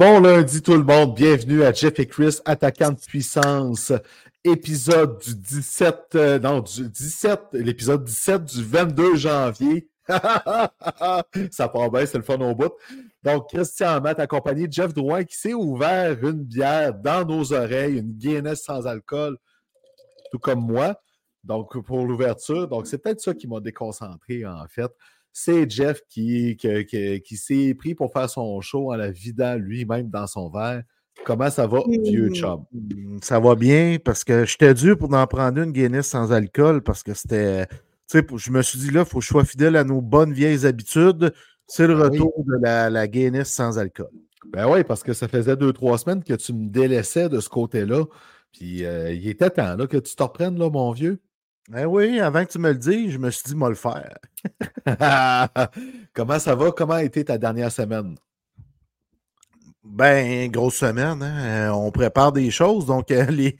Bon lundi tout le monde, bienvenue à Jeff et Chris, attaquant de puissance, épisode du 17, euh, non, du 17, l'épisode 17 du 22 janvier. Ça part bien, c'est le fun au bout. Donc, Christian Matt, accompagné de Jeff Drouin, qui s'est ouvert une bière dans nos oreilles, une Guinness sans alcool, tout comme moi. Donc, pour l'ouverture. Donc, c'est peut-être ça qui m'a déconcentré, en fait c'est Jeff qui, qui, qui, qui s'est pris pour faire son show en la vidant lui-même dans son verre. Comment ça va, vieux chum? Ça va bien parce que j'étais dû pour en prendre une Guinness sans alcool parce que c'était. Tu sais, je me suis dit là, il faut que je sois fidèle à nos bonnes vieilles habitudes. C'est le Ben retour de la, la Guinness sans alcool. Ben oui, parce que ça faisait deux, trois semaines que tu me délaissais de ce côté-là. Puis euh, il était temps là, que tu te reprennes, là, mon vieux. Ben oui, avant que tu me le dises, je me suis dit, moi le faire. Comment ça va? Comment a été ta dernière semaine? Ben, grosse semaine, hein? Euh, on prépare des choses, donc euh, les,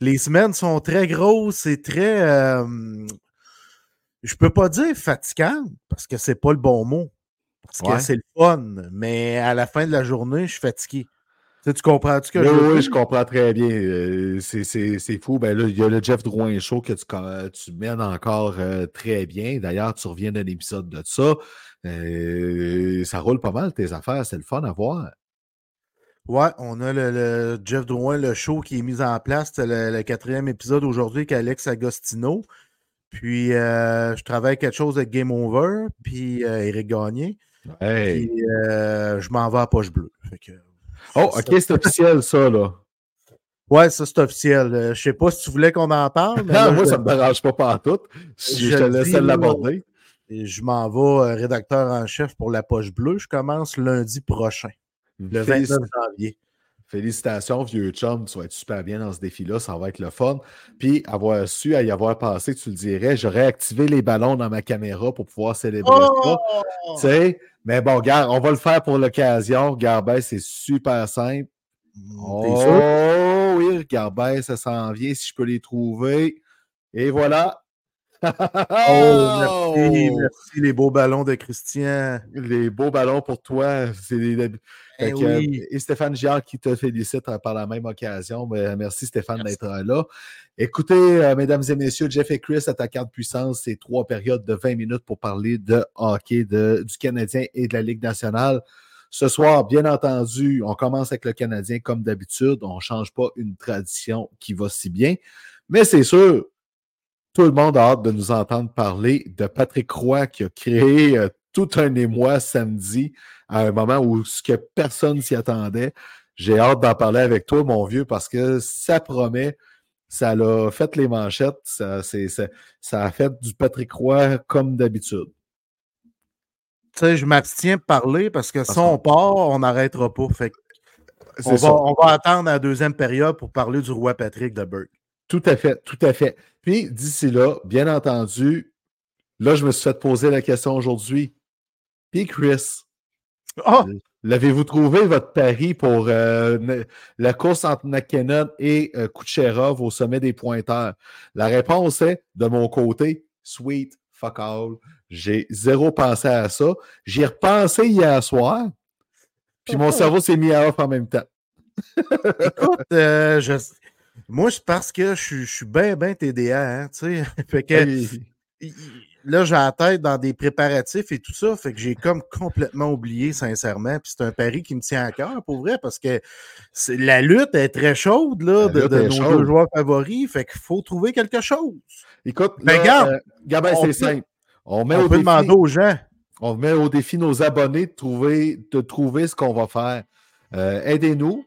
les semaines sont très grosses et très. euh, je peux pas dire fatigantes, parce que c'est pas le bon mot. Parce Ouais. que c'est le fun, mais à la fin de la journée, je suis fatigué. Tu, sais, tu que Oui, je oui, je comprends très bien. Euh, c'est- fou. Ben là, il y a le Jeff Drouin Show que tu, mènes encore euh, très bien. D'ailleurs, tu reviens d'un épisode de ça. Euh, ça roule pas mal, tes affaires. C'est le fun à voir. Ouais, on a le, le Jeff Drouin, le show qui est mis en place. C'est le, le quatrième épisode aujourd'hui avec Alex Agostino. Puis, je travaille quelque chose avec Game Over, puis Eric Gagné. Hey. Puis, je m'en vais à Poche Bleue. Fait que, Oh, OK, c'est officiel, ça, là. Ouais, ça, c'est officiel. Euh, je sais pas si tu voulais qu'on en parle, mais là, moi, je, ça me dérange pas partout. Je, Je je te là. l'aborder. je m'en vais euh, rédacteur en chef pour la Poche Bleue. Je commence lundi prochain, le 29 janvier. Félicitations, vieux chum. Tu vas être super bien dans ce défi-là. Ça va être le fun. Puis, avoir su, à y avoir passé, tu le dirais, j'aurais activé les ballons dans ma caméra pour pouvoir célébrer ça. Tu sais, mais bon, regarde, on va le faire pour l'occasion. Regarde, ben, c'est super simple. Sûr? Oh oui, regarde, ben, ça s'en vient si je peux les trouver. Et voilà. Oh, merci, merci les beaux ballons de Christian. Les beaux ballons pour toi. Les- Eh que, euh. Et Stéphane Giard qui te félicite euh, par la même occasion. Mais, euh, merci Stéphane d'être là. Écoutez, euh, mesdames et messieurs, Jeff et Chris, attaquant de puissance, c'est trois périodes de 20 minutes pour parler de hockey de- du Canadien et de la Ligue nationale. Ce soir, bien entendu, on commence avec le Canadien comme d'habitude. On ne change pas une tradition qui va si bien. Mais c'est sûr, tout le monde a hâte de nous entendre parler de Patrick Roy qui a créé euh, tout un émoi samedi à un moment où ce que personne s'y attendait. J'ai hâte d'en parler avec toi, mon vieux, parce que ça promet. Ça l'a fait les manchettes. Ça, c'est- ça- ça a fait du Patrick Roy comme d'habitude. Tu sais, je m'abstiens de parler parce que si on part, on n'arrêtera pas. Fait on, va, on va attendre la deuxième période pour parler du roi Patrick de Burke. Tout à fait, tout à fait. Puis d'ici là, bien entendu, là, je me suis fait poser la question aujourd'hui. Puis Chris, Ah! l'avez-vous trouvé votre pari pour euh, la course entre McKinnon et euh, Kucherov au sommet des pointeurs? La réponse est, de mon côté, sweet fuck all. J'ai zéro pensé à ça. J'y ai repensé hier soir, puis mon cerveau s'est mis à off en même temps. Écoute, euh, je- moi, c'est parce que je, suis- je suis bien, bien TDA. Hein, tu sais. fait que, là, j'ai la tête dans des préparatifs et tout ça, fait que j'ai comme complètement oublié, sincèrement. Puis c'est un pari qui me tient à cœur, pour vrai, parce que la lutte est très chaude, là, de, nos deux joueurs favoris, fait qu'il faut trouver quelque chose. Écoute, ben, regarde, euh, c'est simple. On, met au peut demander aux gens. On met au défi nos abonnés de trouver, de trouver ce qu'on va faire. Euh, aidez-nous,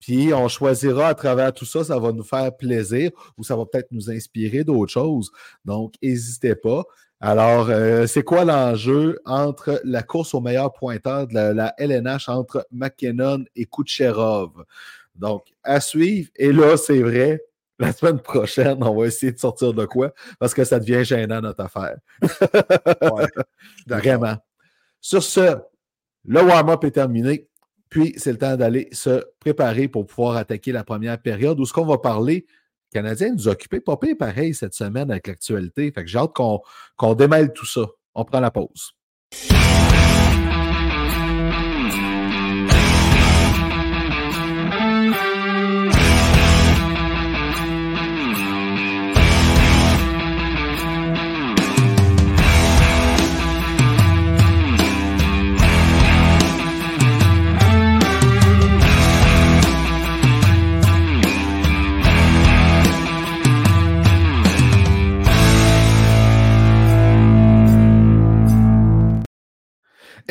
puis on choisira à travers tout ça, ça va nous faire plaisir ou ça va peut-être nous inspirer d'autres choses. Donc, n'hésitez pas. Alors, euh, c'est quoi l'enjeu entre la course au meilleur pointeur de la, LNH entre McKinnon et Kucherov? Donc, à suivre. Et là, c'est vrai, la semaine prochaine, on va essayer de sortir de quoi? Parce que ça devient gênant notre affaire. Vraiment. Sur ce, le warm-up est terminé. Puis, c'est le temps d'aller se préparer pour pouvoir attaquer la première période où ce qu'on va parler, les Canadiens nous occuper pas pareil cette semaine avec l'actualité. Fait que j'ai hâte qu'on démêle tout ça. On prend la pause.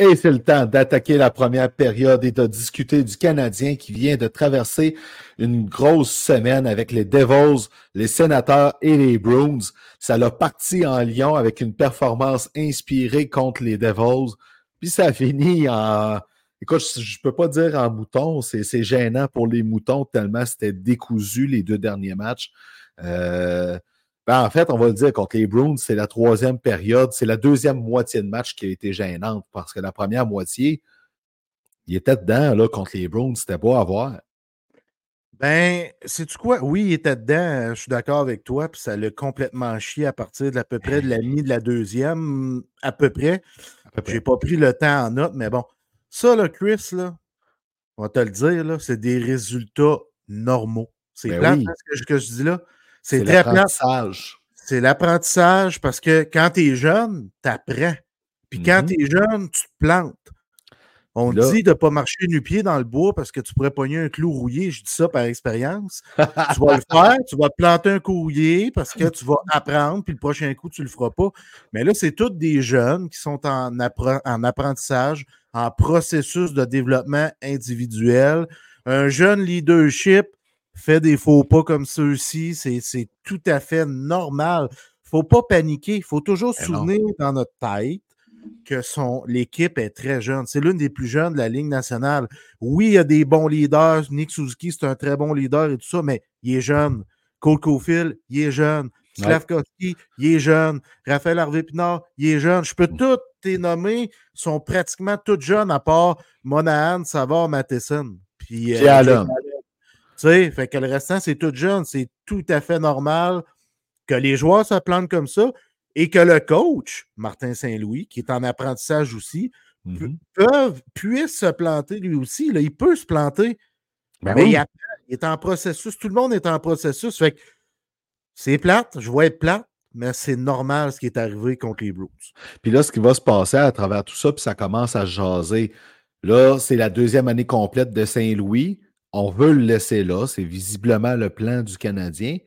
Et c'est le temps d'attaquer la première période et de discuter du Canadien qui vient de traverser une grosse semaine avec les Devils, les Sénateurs et les Bruins. Ça l'a parti en Lyon avec une performance inspirée contre les Devils. Puis ça a fini en... Écoute, je peux pas dire en mouton, c'est gênant pour les moutons tellement c'était décousu les deux derniers matchs. Euh, ben, en fait, on va le dire, contre les Bruins, c'est la troisième période, c'est la deuxième moitié de match qui a été gênante parce que la première moitié, il était dedans là, contre les Bruins, c'était beau à voir. Ben, sais-tu quoi? Oui, il était dedans, je suis d'accord avec toi, puis ça l'a complètement chié à partir de à peu près de la mi de la deuxième, à peu près. Je n'ai pas pris le temps en note, mais bon. Ça, là, Chris, là, on va te le dire, là, c'est des résultats normaux. C'est ben hein, ce que je dis là? C'est l'apprentissage. C'est l'apprentissage parce que quand tu es jeune, tu apprends. Puis quand mm-hmm. tu es jeune, tu te plantes. On dit de ne pas marcher nu-pied dans le bois parce que tu pourrais pogner un clou rouillé. Je dis ça par expérience. tu vas le faire, tu vas te planter un coup rouillé parce que tu vas apprendre, puis le prochain coup, tu ne le feras pas. Mais là, c'est tous des jeunes qui sont en, en apprentissage, en processus de développement individuel. Un jeune leadership, fait des faux pas comme ceux-ci, c'est tout à fait normal. Il ne faut pas paniquer. Il faut toujours se souvenir dans notre tête que l'équipe est très jeune. C'est l'une des plus jeunes de la Ligue nationale. Oui, il y a des bons leaders. Nick Suzuki, c'est un très bon leader et tout ça, mais il est jeune. Cole Caulfield, il est jeune. Slavkovski, il est jeune. Raphaël Harvey-Pinard, il est jeune. Je peux mm. tous tes nommer, sont pratiquement tous jeunes à part Monahan, Savard, Matheson. Puis, euh, sais, fait que le restant, c'est tout jeune. C'est tout à fait normal que les joueurs se plantent comme ça et que le coach, Martin Saint-Louis, qui est en apprentissage aussi, mmh puisse se planter lui aussi. Là, il peut se planter. Ben mais il, est en processus. Tout le monde est en processus. Fait que c'est plate. Je vois être plate, mais c'est normal ce qui est arrivé contre les Bruins. Puis là, ce qui va se passer à travers tout ça, puis ça commence à jaser. Là, c'est la deuxième année complète de Saint-Louis on veut le laisser là. C'est visiblement le plan du Canadien.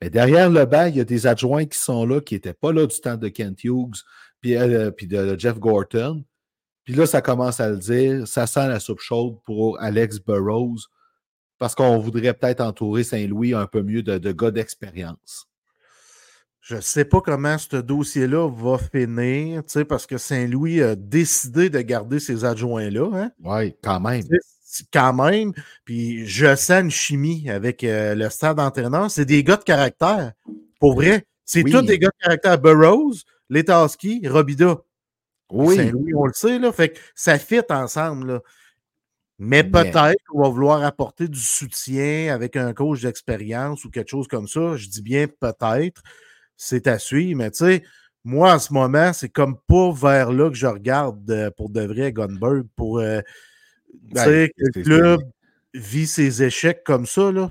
Mais derrière le banc, il y a des adjoints qui sont là, qui n'étaient pas là du temps de Kent Hughes, puis, euh, puis de, Jeff Gorton. Puis là, ça commence à le dire, ça sent la soupe chaude pour Alex Burrows, parce qu'on voudrait peut-être entourer Saint-Louis un peu mieux de, gars d'expérience. Je ne sais pas comment ce dossier-là va finir, parce que Saint-Louis a décidé de garder ses adjoints-là. Hein? Oui, quand même quand même. Puis je sens une chimie avec euh, le stade d'entraîneur. C'est des gars de caractère. Pour vrai. C'est tous des gars de caractère. Burroughs, Letaski, Robida. Oui. on le sait, là. Fait que ça fit ensemble, là. Mais peut-être qu'on va vouloir apporter du soutien avec un coach d'expérience ou quelque chose comme ça. Je dis bien peut-être. C'est à suivre. Mais tu sais, moi, en ce moment, c'est comme pas vers là que je regarde euh, pour de vrai Gunberg. Pour. Euh, tu sais, le club vit ses échecs comme ça, là.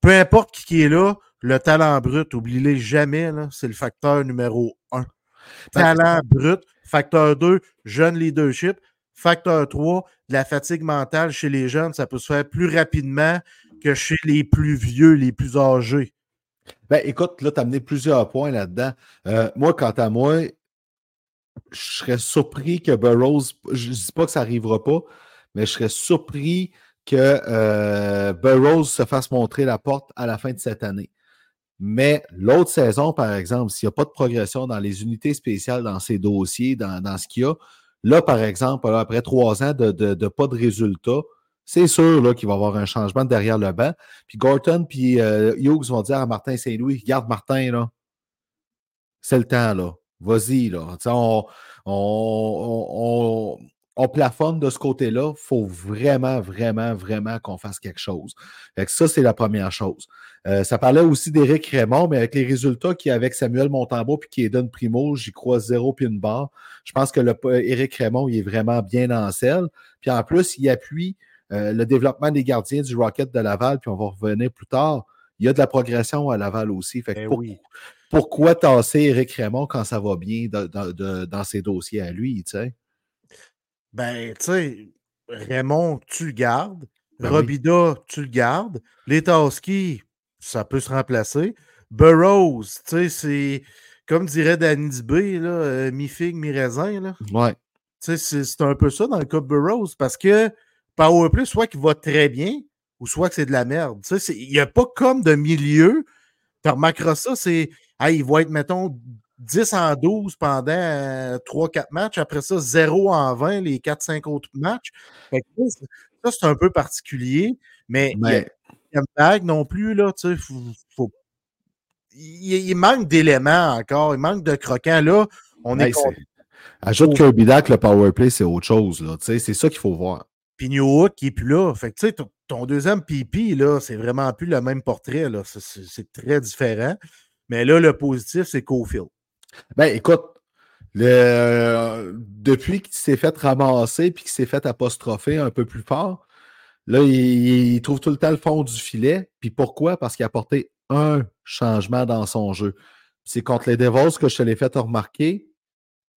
Peu importe qui est là, le talent brut, oubliez-le jamais, c'est le facteur numéro un. Talent brut. Facteur 2, jeune leadership. Facteur 3, de la fatigue mentale chez les jeunes, ça peut se faire plus rapidement que chez les plus vieux, les plus âgés. Ben, écoute, là, tu as amené plusieurs points là-dedans. Euh, moi, quant à moi, je serais surpris que Burroughs, je ne dis pas que ça n'arrivera pas, mais je serais surpris que euh, Burroughs se fasse montrer la porte à la fin de cette année. Mais l'autre saison, par exemple, s'il n'y a pas de progression dans les unités spéciales, dans ces dossiers, dans, ce qu'il y a, là, par exemple, après trois ans de, pas de résultats, c'est sûr qu'il va y avoir un changement derrière le banc. Puis Gorton puis euh, Hughes vont dire à Martin Saint-Louis, regarde Martin, là, c'est le temps, là. Vas-y, là. On, plafonne de ce côté-là. Il faut vraiment, vraiment, vraiment qu'on fasse quelque chose. Fait ça, c'est la première chose. Euh, ça parlait aussi d'Éric Raymond, mais avec les résultats qu'il y a avec Samuel Montembeau puis qui est Don Primo, j'y crois zéro puis une barre. Je pense que le, Éric Raymond, il est vraiment bien en selle. Puis en plus, il appuie euh, le développement des gardiens du Rocket de Laval, puis on va revenir plus tard. Il y a de la progression à Laval aussi. Fait ben oui pourquoi tasser Eric Raymond quand ça va bien dans ses dossiers à lui, tu sais? Ben, tu sais, Raymond, tu le gardes. Ben Robida, tu le gardes. Letaski, ça peut se remplacer. Burroughs, tu sais, c'est comme dirait Danny Dubé, là, euh, mi-figue, mi-raisin. Là. Ouais. Tu sais, c'est un peu ça dans le cas de Burroughs parce que Powerplay, soit qu'il va très bien ou soit que c'est de la merde. Tu sais, il n'y a pas comme de milieu. Tu remarqueras ça, c'est il va être, mettons, 10 en 12 pendant 3-4 euh, matchs. Après ça, 0 en 20 les 4-5 autres matchs. ça, c'est un peu particulier, mais, il n'y a, pas non plus, là, il, manque d'éléments encore, il manque de croquants. Là, on est. Ajoute Kirby Dak, le powerplay, c'est autre chose. Là, c'est ça qu'il faut voir. Puis New qui n'est plus là. Fait que, ton, ton deuxième là, c'est vraiment plus le même portrait. Là. C'est, très différent. Mais là, le positif, c'est Cofield. Ben, écoute, depuis qu'il s'est fait ramasser puis qu'il s'est fait apostropher un peu plus fort, là, il, trouve tout le temps le fond du filet. Puis pourquoi? Parce qu'il a apporté un changement dans son jeu. C'est contre les Devils que je te l'ai fait remarquer.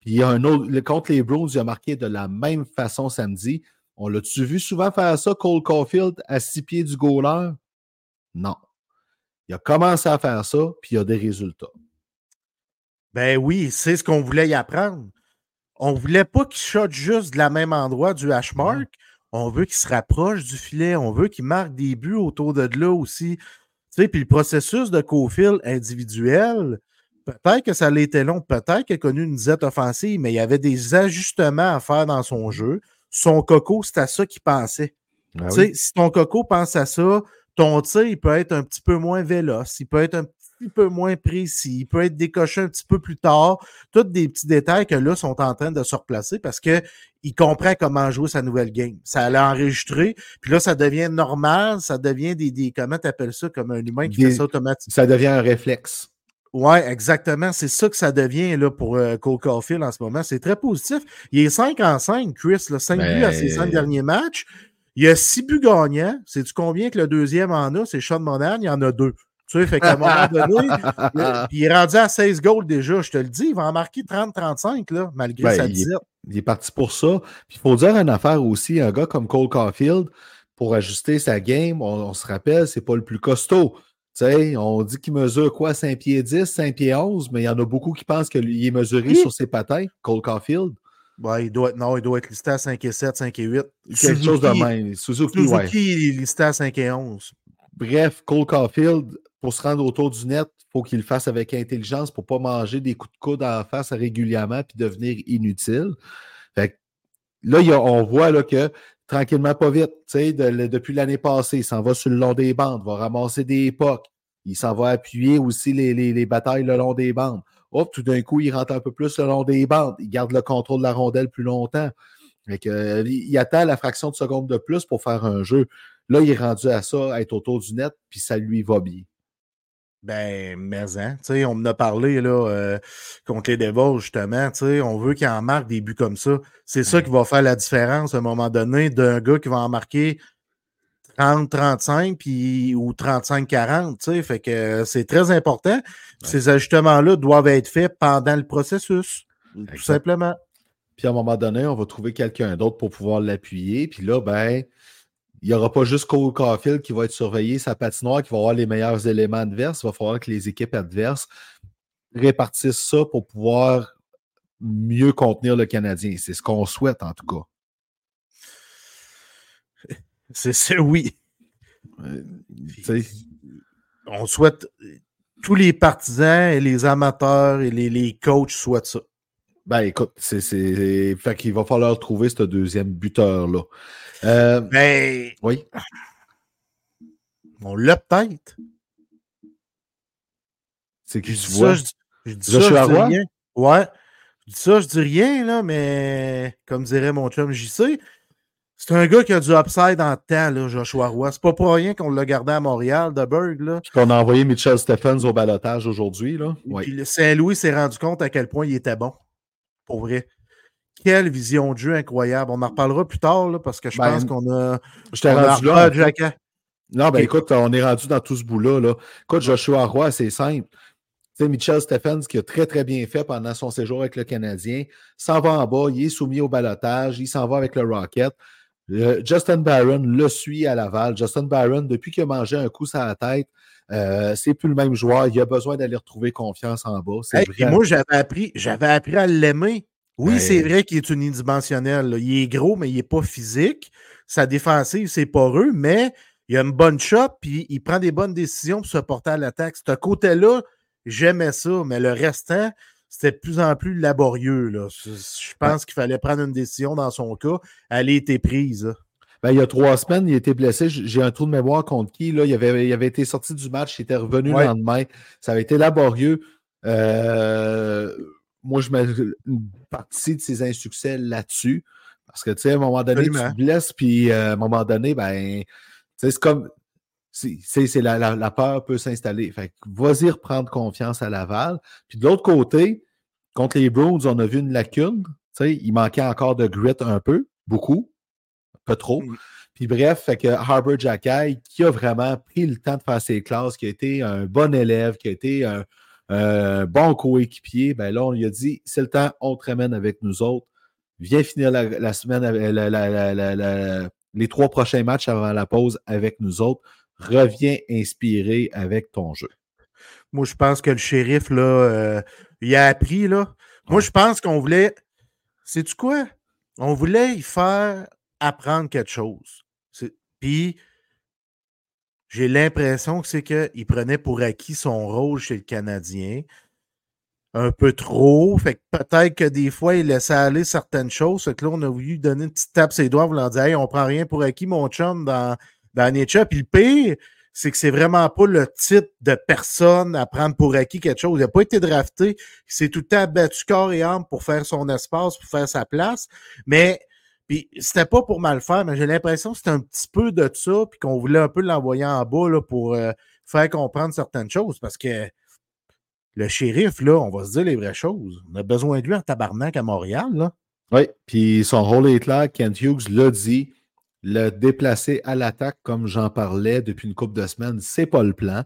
Puis il y a un autre. Contre les Bruins, il a marqué de la même façon samedi. On l'a-tu vu souvent faire ça, Cole Caulfield, à six pieds du goaler? Non. Il a commencé à faire ça, puis il a des résultats. Ben oui, c'est ce qu'on voulait y apprendre. On ne voulait pas qu'il shot juste de la même endroit du hash mark. On veut qu'il se rapproche du filet. On veut qu'il marque des buts autour de là aussi. Tu sais, puis le processus de co-fil individuel, peut-être que ça l'était long, peut-être qu'il a connu une disette offensive, mais il y avait des ajustements à faire dans son jeu. Son coco, c'est à ça qu'il pensait. Ben tu sais, Si ton coco pense à ça, ton tir, il peut être un petit peu moins véloce, il peut être un petit peu moins précis, il peut être décoché un petit peu plus tard. Tous des petits détails que là sont en train de se replacer parce qu'il comprend comment jouer sa nouvelle game. Ça l'a enregistré, puis là, ça devient normal, ça devient des, des comment tu appelles ça, comme un humain qui fait ça automatiquement. Ça devient un réflexe. Oui, exactement. C'est ça que ça devient là, pour euh, Cole Caulfield en ce moment. C'est très positif. Il est 5 en 5, Chris. Là, 5 buts à ses 5 derniers matchs. Il y a six buts gagnants. Sais-tu combien que le deuxième en a? C'est Sean Monahan, il y en a deux. Tu sais, fait qu'à un moment donné, il, est rendu à 16 goals déjà, je te le dis. Il va en marquer 30-35, là, malgré ben, sa visite. Il est parti pour ça. Puis il faut dire une affaire aussi, un gars comme Cole Caulfield, pour ajuster sa game, on, se rappelle, c'est pas le plus costaud. Tu sais, on dit qu'il mesure quoi, 5 pieds 10, 5 pieds 11, mais il y en a beaucoup qui pensent qu'il est mesuré sur ses patins, Cole Caulfield. Ouais, il doit être, non, il doit être listé à 5 et 7, 5 et 8. Quelque chose de même. Suzuki, Suzuki est listé à 5 et 11. Bref, Cole Caulfield, pour se rendre autour du net, il faut qu'il le fasse avec intelligence pour ne pas manger des coups de coude en face régulièrement puis devenir inutile. Fait là, on voit là, que tranquillement, pas vite, de, depuis l'année passée, il s'en va sur le long des bandes, va ramasser des époques. Il s'en va appuyer aussi les, les, les batailles le long des bandes tout d'un coup, il rentre un peu plus le long des bandes. Il garde le contrôle de la rondelle plus longtemps. Euh, il attend la fraction de seconde de plus pour faire un jeu. Là, il est rendu à ça, à être autour du net, puis ça lui va bien. Ben, mais hein, on en a parlé là, euh, contre les Devils, justement. On veut qu'il en marque des buts comme ça. C'est ça qui va faire la différence à un moment donné d'un gars qui va en marquer 30-35 puis, ou 35-40. tu sais. Fait que c'est très important. Ces ajustements-là doivent être faits pendant le processus, tout simplement. Puis à un moment donné, on va trouver quelqu'un d'autre pour pouvoir l'appuyer. Puis là, ben, il n'y aura pas juste Cole Caulfield qui va être surveillé, sa patinoire, qui va avoir les meilleurs éléments adverses. Il va falloir que les équipes adverses répartissent ça pour pouvoir mieux contenir le Canadien. C'est ce qu'on souhaite, en tout cas. C'est ça, oui. Euh, On souhaite tous les partisans et les amateurs et les, les coachs souhaitent ça. ben, écoute, c'est, c'est... Fait qu'il va falloir trouver ce deuxième buteur-là. Euh, Mais oui. on l'a peut-être. C'est qui Je tu dis vois? ça, je dis- je dis ça, Joshua je dis Roy? rien. Ouais. Je dis ça, je dis rien, là, mais comme dirait mon chum JC, c'est un gars qui a du upside en temps, là, Joshua Roy. C'est pas pour rien qu'on l'a gardé à Montréal, de Berg, là. Qu'on a envoyé Mitchell Stephens au balotage aujourd'hui. Là. Oui. Puis le Saint-Louis s'est rendu compte à quel point il était bon. Pour vrai. Quelle vision de jeu incroyable. On en reparlera plus tard, là, parce que je Ben, pense qu'on a. Je t'ai rendu là. Jacka. Non, ben écoute, on est rendu dans tout ce bout-là. Là. Écoute, Joshua Roy, c'est simple. Tu sais, Mitchell Stephens, qui a très, très bien fait pendant son séjour avec le Canadien, s'en va en bas, il est soumis au balotage, il s'en va avec le Rocket. Justin Barron le suit à Laval. Justin Barron, depuis qu'il a mangé un coup sur la tête, euh, c'est plus le même joueur. Il a besoin d'aller retrouver confiance en bas. Hey, moi, j'avais appris, j'avais appris à l'aimer. Oui, Ouais. c'est vrai qu'il est unidimensionnel. là. Il est gros, mais il n'est pas physique. Sa défensive, c'est poreux, mais il a une bonne shot, puis il prend des bonnes décisions pour se porter à l'attaque. Ce côté-là, j'aimais ça, mais le restant, c'était de plus en plus laborieux. là. Je je pense qu'il fallait prendre une décision dans son cas. Elle a été prise. là. Ben, il y a trois semaines, il était blessé. J'ai un trou de mémoire contre qui. Là. Il, avait, il avait été sorti du match, il était revenu Ouais. le lendemain. Ça avait été laborieux. Euh, moi, je mets une partie de ses insuccès là-dessus. Parce que, tu sais, à un moment donné, tu te blesses, puis euh, à un moment donné, ben, c'est comme. C'est la, la- la peur peut s'installer. Fait que vas-y reprendre confiance à Laval. Puis de l'autre côté, contre les Browns, on a vu une lacune. Tu sais, il manquait encore de grit un peu, beaucoup, pas trop. Mm. Puis bref, fait que Harbour Jackay, qui a vraiment pris le temps de faire ses classes, qui a été un bon élève, qui a été un, un bon coéquipier, ben là, on lui a dit c'est le temps, on te ramène avec nous autres. Viens finir la, la semaine, la- les trois prochains matchs avant la pause avec nous autres. Reviens inspiré avec ton jeu. Moi, je pense que le shérif, là, euh, il a appris, là. Moi, Ouais. je pense qu'on voulait. Sais-tu quoi? On voulait y faire apprendre quelque chose. Puis, j'ai l'impression que c'est qu'il prenait pour acquis son rôle chez le Canadien. Un peu trop. Fait que peut-être que des fois, il laissait aller certaines choses. Que là, on a voulu donner une petite tape ses doigts en voulant dire Hey, on prend rien pour acquis, mon chum, dans, dans Nature. Puis le pire, c'est que c'est vraiment pas le type de personne à prendre pour acquis quelque chose. Il n'a pas été drafté. Il s'est tout le temps battu corps et âme pour faire son espace, pour faire sa place. Mais puis c'était pas pour mal faire, mais j'ai l'impression que c'était un petit peu de ça, puis qu'on voulait un peu l'envoyer en bas là, pour euh, faire comprendre certaines choses. Parce que le shérif, là, on va se dire les vraies choses. On a besoin de lui en tabarnak à Montréal, là. Oui, puis son rôle est clair. Kent Hughes l'a dit. Le déplacer à l'attaque, comme j'en parlais depuis une couple de semaines, c'est pas le plan.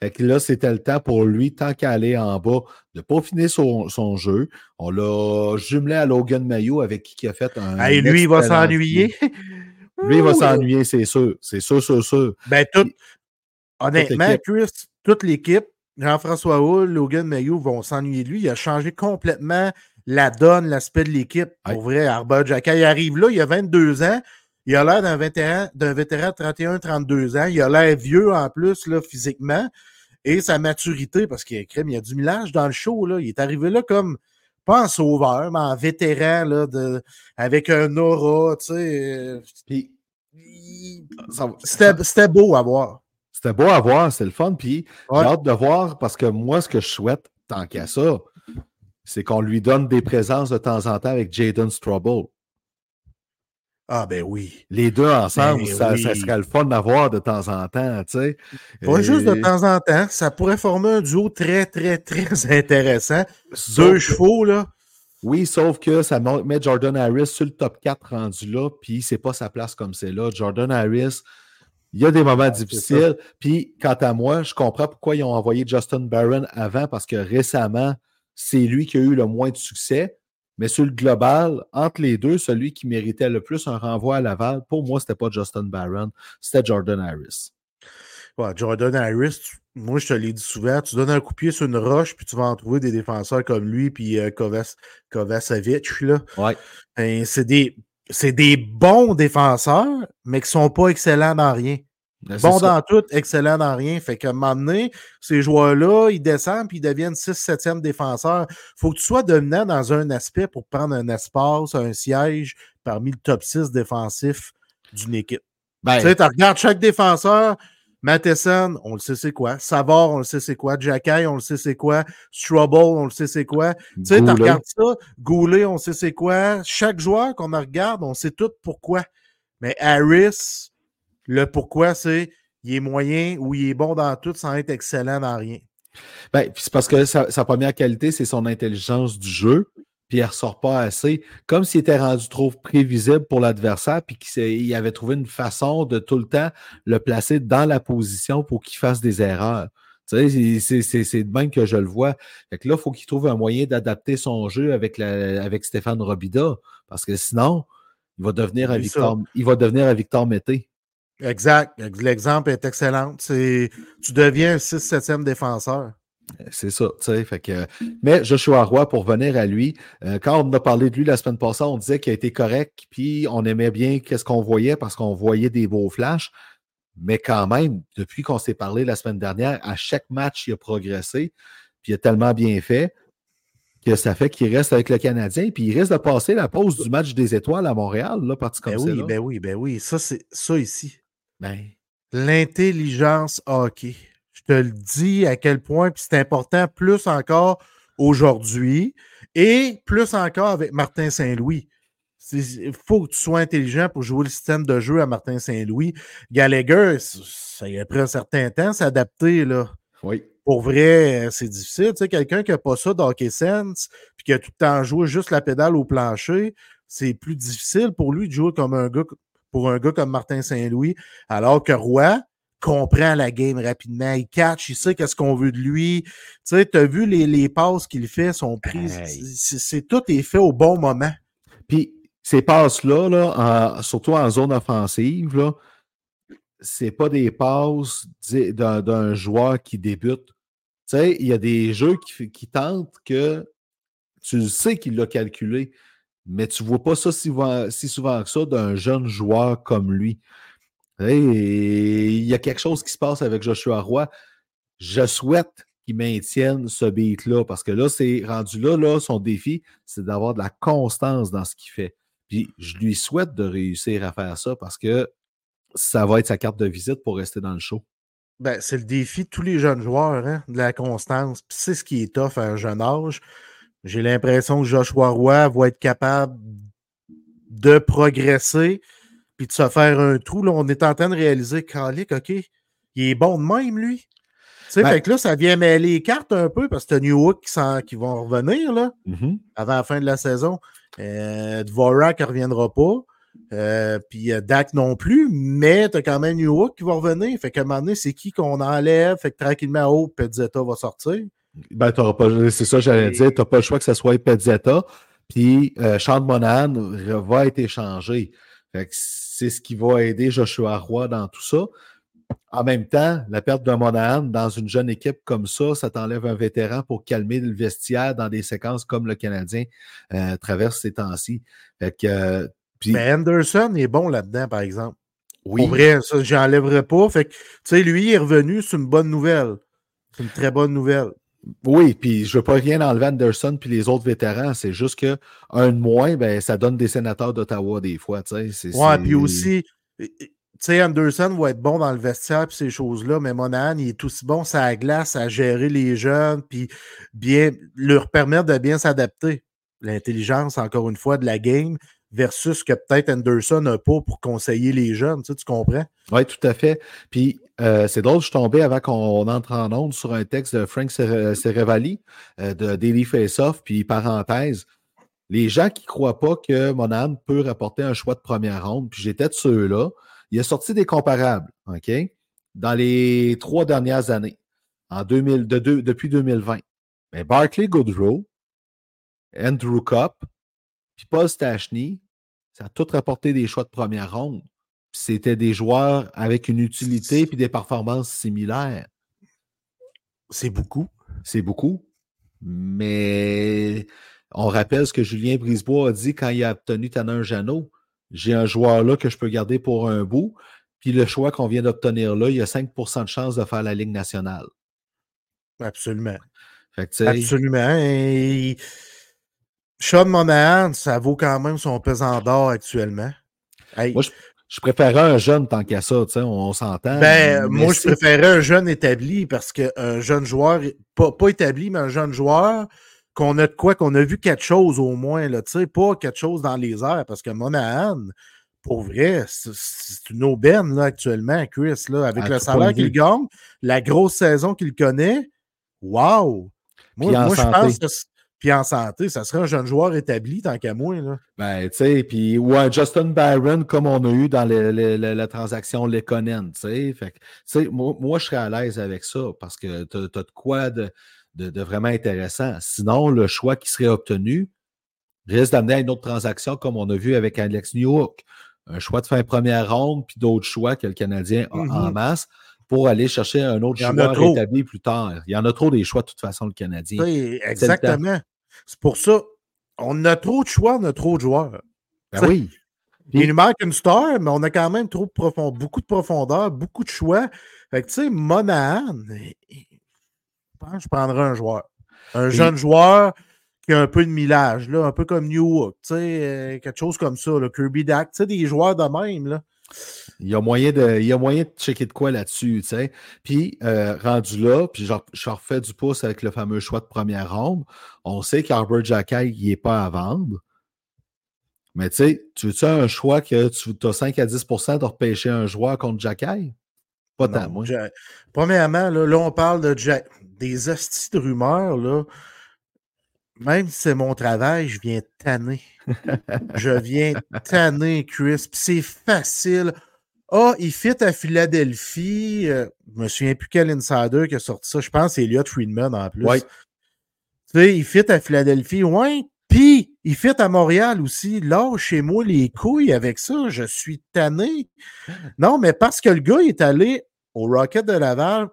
Fait que là, c'était le temps pour lui, tant qu'à aller en bas, de peaufiner son, son jeu. On l'a jumelé à Logan Mayo avec qui il a fait un. Hey, lui, il va s'ennuyer. Lui, il va s'ennuyer, c'est sûr. C'est sûr, sûr, sûr. Ben, tout, honnêtement, l'équipe. Chris, toute l'équipe, Jean-François Hull, Logan Mayo vont s'ennuyer de lui. Il a changé complètement la donne, l'aspect de l'équipe. Pour vrai, Arbor Jacka, il arrive là, il a 22 ans. Il a l'air d'un vétéran, d'un vétéran de 31-32 ans. Il a l'air vieux en plus, là, physiquement. Et sa maturité, parce qu'il y a, crème, il y a du millage dans le show. Là. Il est arrivé là comme, pas en sauveur, mais en vétéran, là, de, avec un aura, tu sais. euh, Puis, C'était c'était beau à voir. C'était beau à voir, c'est le fun. Puis Ouais. j'ai hâte de voir parce que moi, ce que je souhaite, tant qu'à ça, c'est qu'on lui donne des présences de temps en temps avec Jaden Strobel. Ah, ben oui. Les deux ensemble, Ben ça, oui. ça serait le fun d'avoir de temps en temps, tu sais. Pas Et juste de temps en temps. Ça pourrait former un duo très, très, très intéressant. sauf Deux que- chevaux, là. Oui, sauf que ça met Jordan Harris sur le top 4 rendu là, puis c'est pas sa place comme c'est là. Jordan Harris, Il y a des moments Ah, difficiles. Puis, quant à moi, je comprends pourquoi ils ont envoyé Justin Barron avant, parce que récemment, c'est lui qui a eu le moins de succès. Mais sur le global, entre les deux, celui qui méritait le plus un renvoi à Laval, pour moi, c'était pas Justin Barron, c'était Jordan Harris. Ouais, Jordan Harris, tu- moi je te l'ai dit souvent, tu donnes un coup de pied sur une roche, puis tu vas en trouver des défenseurs comme lui, puis euh, Kovac- Kovacevic, là. Ouais. Ben, c'est des, c'est des bons défenseurs, mais qui sont pas excellents dans rien. Ben, ça. dans tout, excellents dans rien. Fait moment donné, ces joueurs-là, ils descendent puis ils deviennent 6-7e défenseurs. faut que tu sois dominant dans un aspect pour prendre un espace, un siège parmi le top 6 défensif d'une équipe. Ben, Tu sais, tu regardes chaque défenseur, Matheson, on le sait c'est quoi. Savard, on le sait c'est quoi. Jacky, on le sait c'est quoi. Strubble, on le sait c'est quoi. Tu sais, tu regardes ça. Goulet, on sait c'est quoi. Chaque joueur qu'on regarde, on sait tout pourquoi. Mais Harris, le pourquoi, c'est il est moyen ou il est bon dans tout sans être excellent dans rien. Ben, c'est parce que sa, sa première qualité, c'est son intelligence du jeu, puis elle ressort pas assez. Comme s'il était rendu trop prévisible pour l'adversaire, puis qu'il avait trouvé une façon de tout le temps le placer dans la position pour qu'il fasse des erreurs. C'est- c'est- c'est c'est de même que je le vois. Fait que là, il faut qu'il trouve un moyen d'adapter son jeu avec, la, avec Stéphane Robida, parce que sinon, il va devenir un ça. Victor, il va devenir un Victor Mété. Exact. L'exemple est excellent. C'est tu deviens un 6-7e défenseur. C'est ça, tu sais. Fait que, mais Joshua Roy, pour venir à lui, euh, quand on a parlé de lui la semaine passée, on disait qu'il a été correct, puis on aimait bien qu'est-ce qu'on voyait parce qu'on voyait des beaux flashs. Mais quand même, depuis qu'on s'est parlé la semaine dernière, à chaque match, il a progressé, puis il a tellement bien fait que ça fait qu'il reste avec le Canadien, puis il risque de passer la pause du match des étoiles à Montréal, là, parti comme Ben oui, là. ben oui, ben oui. Ça, c'est ça ici. Ben, L'intelligence hockey. Je te le dis à quel point, puis c'est important plus encore aujourd'hui et plus encore avec Martin Saint-Louis. Il faut que tu sois intelligent pour jouer le système de jeu à Martin Saint-Louis. Gallagher, ça y a pris un certain temps s'adapter. là. oui. Pour vrai, c'est difficile. Tu sais, quelqu'un qui n'a pas ça d'hockey sense, puis qui a tout le temps joué juste la pédale au plancher, c'est plus difficile pour lui de jouer comme un gars, pour un gars comme Martin Saint-Louis, alors que Roy comprend la game rapidement. Il catch, il sait qu'est-ce qu'on veut de lui. Tu sais, tu as vu les, les passes qu'il fait, sont prises. Hey. C'est, tout est fait au bon moment. Puis ces passes-là, là, en- surtout en zone offensive, là, c'est pas des passes d'un joueur qui débute. Tu sais, il y a des jeux qui, qui tentent que tu sais qu'il l'a calculé, mais tu vois pas ça si, souvent- que ça d'un jeune joueur comme lui. Il y a quelque chose qui se passe avec Joshua Roy. Je souhaite qu'il maintienne ce beat-là parce que là, c'est rendu là, là, son défi, c'est d'avoir de la constance dans ce qu'il fait. Puis je lui souhaite de réussir à faire ça parce que ça va être sa carte de visite pour rester dans le show. Ben, c'est le défi de tous les jeunes joueurs, hein, de la constance. C'est ce qui est tough à un jeune âge. J'ai l'impression que Joshua Roy va être capable de progresser puis de se faire un trou. Là, on est en train de réaliser Kalik, OK, il est bon de même, lui. Tu sais, Ben- fait que là, ça vient mêler les cartes un peu parce que t'as New Hook qui, qui vont revenir là, Mhm. avant la fin de la saison. Euh, Dvorak ne reviendra pas. Euh, puis euh, Dak non plus, mais tu as quand même New Hook qui va revenir. Fait qu'à un moment donné, c'est qui qu'on enlève? Fait que tranquillement, oh, Pezzetta va sortir. Ben, t'auras pas, c'est ça, j'allais dire, tu n'as pas le choix que ce soit Pezzetta. Puis euh, Sean Monahan va être échangé. Fait que c'est ce qui va aider Joshua Roy dans tout ça. En même temps, la perte de Monahan dans une jeune équipe comme ça, ça t'enlève un vétéran pour calmer le vestiaire dans des séquences comme le Canadien euh, traverse ces temps-ci. Fait que, euh, Mais Anderson est bon là-dedans, par exemple. oui, Pour vrai, ça, j'enlèverai pas. Fait que, tu sais, lui, il est revenu, c'est une bonne nouvelle. C'est une très bonne nouvelle. Oui, puis je veux pas rien enlever Anderson puis les autres vétérans. C'est juste que un de moins, ben, ça donne des sénateurs d'Ottawa des fois. c'est- puis aussi, Anderson va être bon dans le vestiaire puis ces choses-là, mais Monahan, il est aussi bon ça glace à gérer les jeunes puis bien leur permettre de bien s'adapter. L'intelligence, encore une fois, de la game versus que peut-être Anderson n'a pas pour conseiller les jeunes, tu comprends? Oui, tout à fait. Puis euh, c'est drôle, je suis tombé avant qu'on entre en onde sur un texte de Frank Cere- Cerevali euh, de Daily Face-Off, puis parenthèse. Les gens qui ne croient pas que Monahan peut rapporter un choix de première ronde, puis j'étais de ceux-là. Il a sorti des comparables, OK? Dans les trois dernières années, en 2000, de, de, depuis 2020. Mais Barclay Goodrow, Andrew Cup, puis Paul Stachny, ça a tout rapporté des choix de première ronde. C'était des joueurs avec une utilité puis des performances similaires. C'est beaucoup. C'est beaucoup. Mais on rappelle ce que Julien Brisebois a dit quand il a obtenu Tanner Janot. J'ai un joueur là que je peux garder pour un bout. Puis le choix qu'on vient d'obtenir là, il y a 5% de chance de faire la Ligue nationale. Absolument. Absolument. Et... Sean Monahan, ça vaut quand même son pesant d'or actuellement. Moi, je, préférerais un jeune tant qu'à ça, on, on s'entend. Ben, moi, je préférerais un jeune établi parce qu'un jeune joueur, pas, pas établi, mais un jeune joueur, qu'on a de quoi, qu'on a vu quelque chose au moins, là, pas quelque chose dans les airs, parce que Monahan, pour vrai, c'est une aubaine là, actuellement, Chris, là, avec le salaire qu'il gagne, la grosse saison qu'il connaît. Wow! Moi, moi je pense que puis en santé, ça serait un jeune joueur établi tant qu'à moi. Là. Ben, tu sais, puis ou un Justin Byron comme on a eu dans la transaction Lekonen, tu sais. Fait que, moi, moi, je serais à l'aise avec ça parce que tu as, de quoi de, de, vraiment intéressant. Sinon, le choix qui serait obtenu risque d'amener à une autre transaction comme on a vu avec Alex Newhook. Un choix de fin première ronde, puis d'autres choix que le Canadien a en mm-hmm. masse pour aller chercher un autre joueur établi plus tard. Il y en a trop des choix de toute façon, le Canadien. Oui, exactement. C'est pour ça, on a trop de choix, on a trop de joueurs. Ben oui. Il nous manque une star, mais on a quand même trop de profond, beaucoup de profondeur, beaucoup de choix. Fait que, tu sais, Monahan, je prendrais un joueur. Un jeune joueur qui a un peu de millage, là, un peu comme New tu sais, euh, quelque chose comme ça, le Kirby Dak, tu sais, des joueurs de même, là. Il y a moyen de, il y a moyen de checker de quoi là-dessus, tu sais. Puis, euh, rendu là, puis je, je refais du pouce avec le fameux choix de première ronde. On sait qu'Arbor Jackay, il n'est pas à vendre. Mais tu sais, tu veux-tu un choix que tu as 5 à 10% de repêcher un joueur contre Jackay? Pas tant, moi. Premièrement, là, là, on parle de Jack, des hosties de rumeurs, là. Même si c'est mon travail, je viens tanner. Je viens tanner, Chris. c'est facile. Ah, il fit à Philadelphie. Euh, je me souviens plus quel insider qui a sorti ça. Je pense que c'est Elliot Friedman en plus. Tu sais, il fit à Philadelphie. Ouais. Puis, il fit à Montréal aussi. Là, chez moi, les couilles avec ça, je suis tanné. Non, mais parce que le gars est allé au Rocket de Laval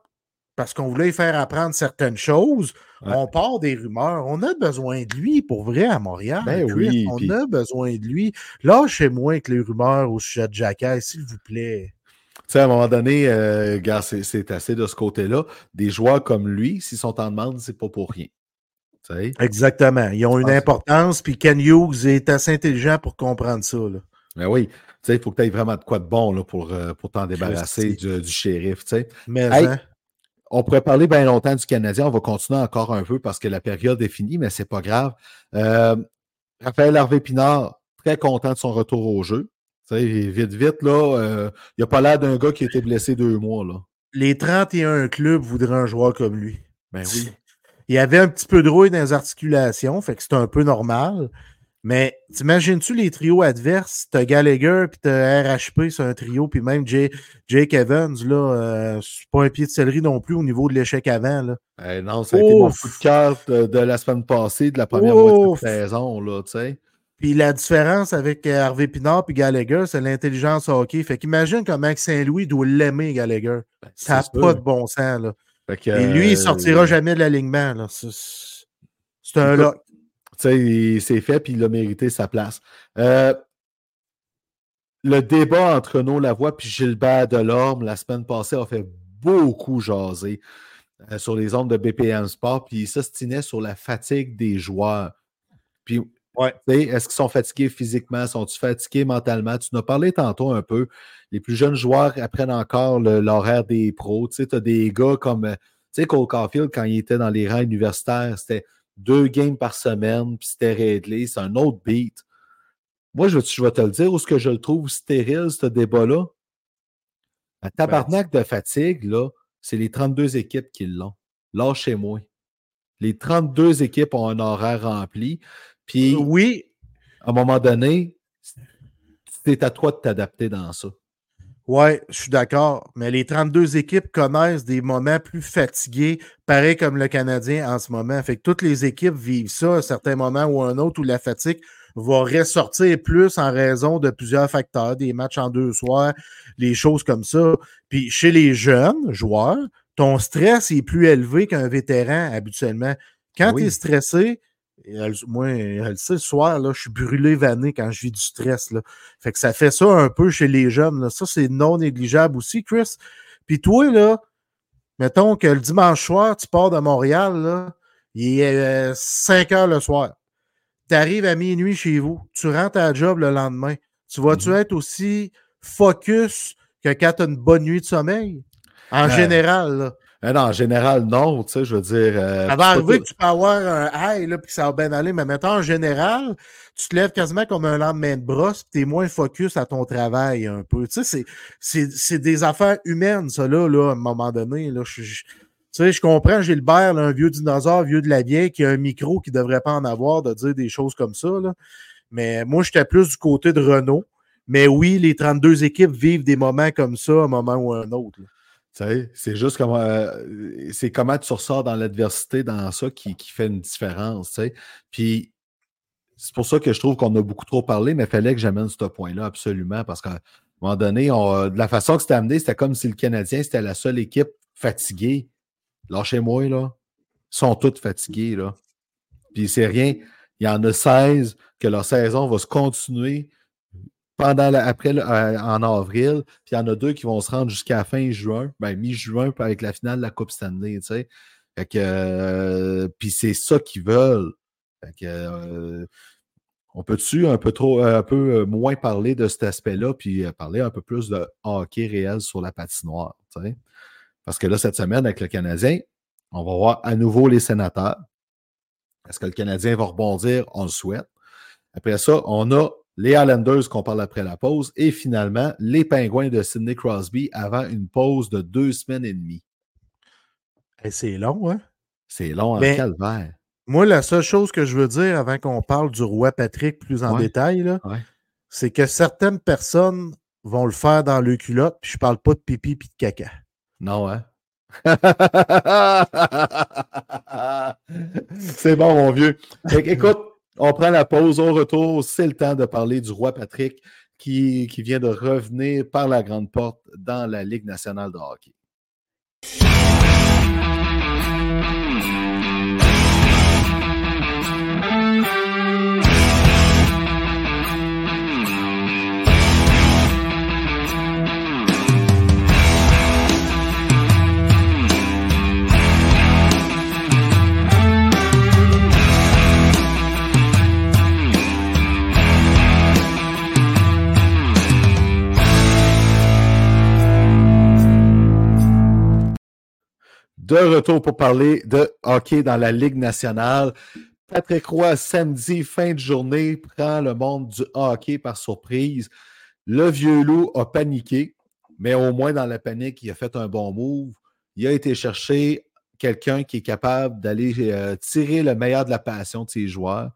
parce qu'on voulait faire apprendre certaines choses. On part des rumeurs. On a besoin de lui pour vrai à Montréal. Ben oui, on a besoin de lui. Lâchez-moi avec les rumeurs au sujet de Jacques, s'il vous plaît. Tu sais, à un moment donné, euh, c'est assez de ce côté-là. Des joueurs comme lui, s'ils sont en demande, c'est pas pour rien. Exactement. Ils ont une importance, puis Ken Hughes est assez intelligent pour comprendre ça. Là. Ben oui. il faut que tu aies vraiment de quoi de bon là, pour, euh, pour t'en débarrasser du, du, shérif. Mais hein? On pourrait parler bien longtemps du Canadien. On va continuer encore un peu parce que la période est finie, mais c'est pas grave. Euh, Raphaël Harvey-Pinard, très content de son retour au jeu. vite, vite, là, euh, il n'a pas l'air d'un gars qui a été blessé deux mois. Là. Les 31 clubs voudraient un joueur comme lui. Ben oui. Il y avait un petit peu de rouille dans les articulations, fait que c'est un peu normal. Mais t'imagines-tu les trios adverses? T'as Gallagher puis t'as RHP c'est un trio, puis même Jake Evans, là, euh, c'est pas un pied de céleri non plus au niveau de l'échec avant. Là. Eh non, ça a été mon coup de cœur de, la semaine passée, de la première moitié de saison, là, tu sais. Puis la différence avec euh, Harvey Pinard et Gallagher, c'est l'intelligence hockey. Fait qu'imagine comment Saint-Louis doit l'aimer, Gallagher. Ben, ça n'a pas de bon sens, là. Et lui, il ne sortira euh, jamais de l'alignement, C'est un lock c'est fait, puis il a mérité sa place. Euh, le débat entre Renaud Lavoie et Gilbert Delorme la semaine passée a fait beaucoup jaser euh, sur les ondes de BPM Sport, puis il s'ostinait sur la fatigue des joueurs. Puis, ouais. est-ce qu'ils sont fatigués physiquement? Sont-ils fatigués mentalement? Tu nous as parlé tantôt un peu. Les plus jeunes joueurs apprennent encore l'horaire des pros. Tu sais, as des gars comme, euh, tu sais, Cole Caulfield, quand il était dans les rangs universitaires, c'était deux games par semaine, puis c'était réglé. C'est un autre beat. Moi, je, vais te le dire, où est-ce que je le trouve stérile, ce débat-là? Un tabarnak de fatigue, là, c'est les 32 équipes qui l'ont. Lâchez-moi. Les 32 équipes ont un horaire rempli. Puis, oui. à un moment donné, c'est à toi de t'adapter dans ça. Oui, je suis d'accord. Mais les 32 équipes connaissent des moments plus fatigués, pareil comme le Canadien en ce moment. Fait que toutes les équipes vivent ça à un certain moment ou un autre où la fatigue va ressortir plus en raison de plusieurs facteurs, des matchs en deux soirs, les choses comme ça. Puis chez les jeunes joueurs, ton stress est plus élevé qu'un vétéran habituellement. Quand tu es stressé, moi, elle le le soir, là, je suis brûlé vanné quand je vis du stress. Là. Fait que ça fait ça un peu chez les jeunes. Ça, c'est non négligeable aussi, Chris. Puis toi, là, mettons que le dimanche soir, tu pars de Montréal, là, il est 5 euh, heures le soir. Tu arrives à minuit chez vous, tu rentres à la job le lendemain. Tu vas-tu mm-hmm. être aussi focus que quand tu as une bonne nuit de sommeil? En général, là. Ah non, en général, non, tu sais, je veux dire. Euh, ça va arriver que tu peux avoir un high, là, puis que ça va bien aller, mais maintenant, en général, tu te lèves quasiment comme un lendemain de brosse, puis tu es moins focus à ton travail un peu. Tu sais, c'est des affaires humaines, ça, là, là à un moment donné. Là, tu sais, je comprends Gilbert, là, un vieux dinosaure, vieux de la vieille, qui a un micro qui ne devrait pas en avoir, de dire des choses comme ça, là. Mais moi, j'étais plus du côté de Renault. Mais oui, les 32 équipes vivent des moments comme ça, un moment ou un autre. C'est juste comment euh, c'est comment tu ressors dans l'adversité dans ça qui, fait une différence. Puis c'est pour ça que je trouve qu'on a beaucoup trop parlé, mais il fallait que j'amène ce point-là absolument. Parce qu'à un moment donné, de la façon que c'était amené, c'était comme si le Canadien, c'était la seule équipe fatiguée. Lâchez-moi, là. Ils sont toutes fatigués, là. Puis c'est rien. Il y en a 16 que leur saison va se continuer pendant après euh, en avril, puis il y en a deux qui vont se rendre jusqu'à fin juin, ben mi-juin avec la finale de la Coupe Stanley, tu sais. euh, puis c'est ça qu'ils veulent. euh, on peut-tu un peu trop, un peu moins parler de cet aspect-là, puis parler un peu plus de hockey réel sur la patinoire, tu sais? Parce que là, cette semaine, avec le Canadien, on va voir à nouveau les sénateurs. Est-ce que le Canadien va rebondir? On le souhaite. Après ça, on a les Islanders qu'on parle après la pause, et finalement les Pingouins de Sidney Crosby avant une pause de deux semaines et demie. c'est long, hein? C'est long en calvaire. Moi, la seule chose que je veux dire avant qu'on parle du roi Patrick plus en détail, c'est que certaines personnes vont le faire dans le culotte, puis je parle pas de pipi puis de caca. Non, hein? c'est bon, mon vieux. Écoute, on prend la pause. Au retour, c'est le temps de parler du roi Patrick qui vient de revenir par la grande porte dans la Ligue nationale de hockey. De retour pour parler de hockey dans la Ligue nationale. Patrick Roy, samedi, fin de journée, prend le monde du hockey par surprise. Le vieux loup a paniqué, mais au moins dans la panique, il a fait un bon move. Il a été chercher quelqu'un qui est capable d'aller euh, tirer le meilleur de la passion de ses joueurs.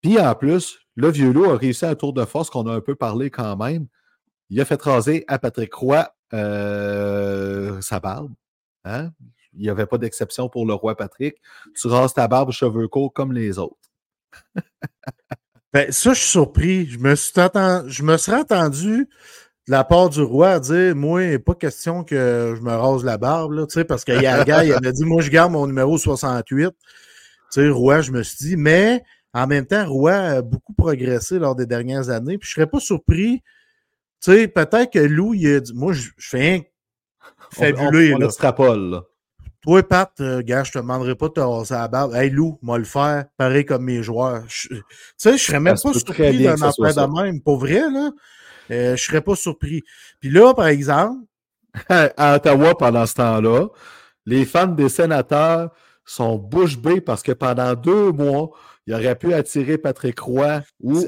Puis en plus, le vieux loup a réussi un tour de force qu'on a un peu parlé quand même. Il a fait raser à Patrick Roy euh, sa barbe. Hein? Il n'y avait pas d'exception pour le roi Patrick. Tu rases ta barbe cheveux courts comme les autres. ben, ça, je suis surpris. Je me, suis je me serais attendu de la part du roi à dire Moi, il n'est pas question que je me rase la barbe, là, parce qu'il y a un gars, il avait dit Moi, je garde mon numéro 68. Tu sais, roi, je me suis dit, mais en même temps, Roi a beaucoup progressé lors des dernières années. Puis je ne serais pas surpris. Tu sais, peut-être que Lou, il a dit Moi, je, fais un fabuleux. On, on, extrapole, là. Toi, Pat, euh, gars, je te demanderai pas de te la barbe. Hey, Lou, moi le faire, pareil comme mes joueurs. Tu sais, je serais même pas surpris d'un affaire de même. Pour vrai, là, euh, je serais pas surpris. Puis là, par exemple. à Ottawa, pendant ce temps-là, les fans des sénateurs sont bouche bée parce que pendant deux mois, il aurait pu attirer Patrick Roy ou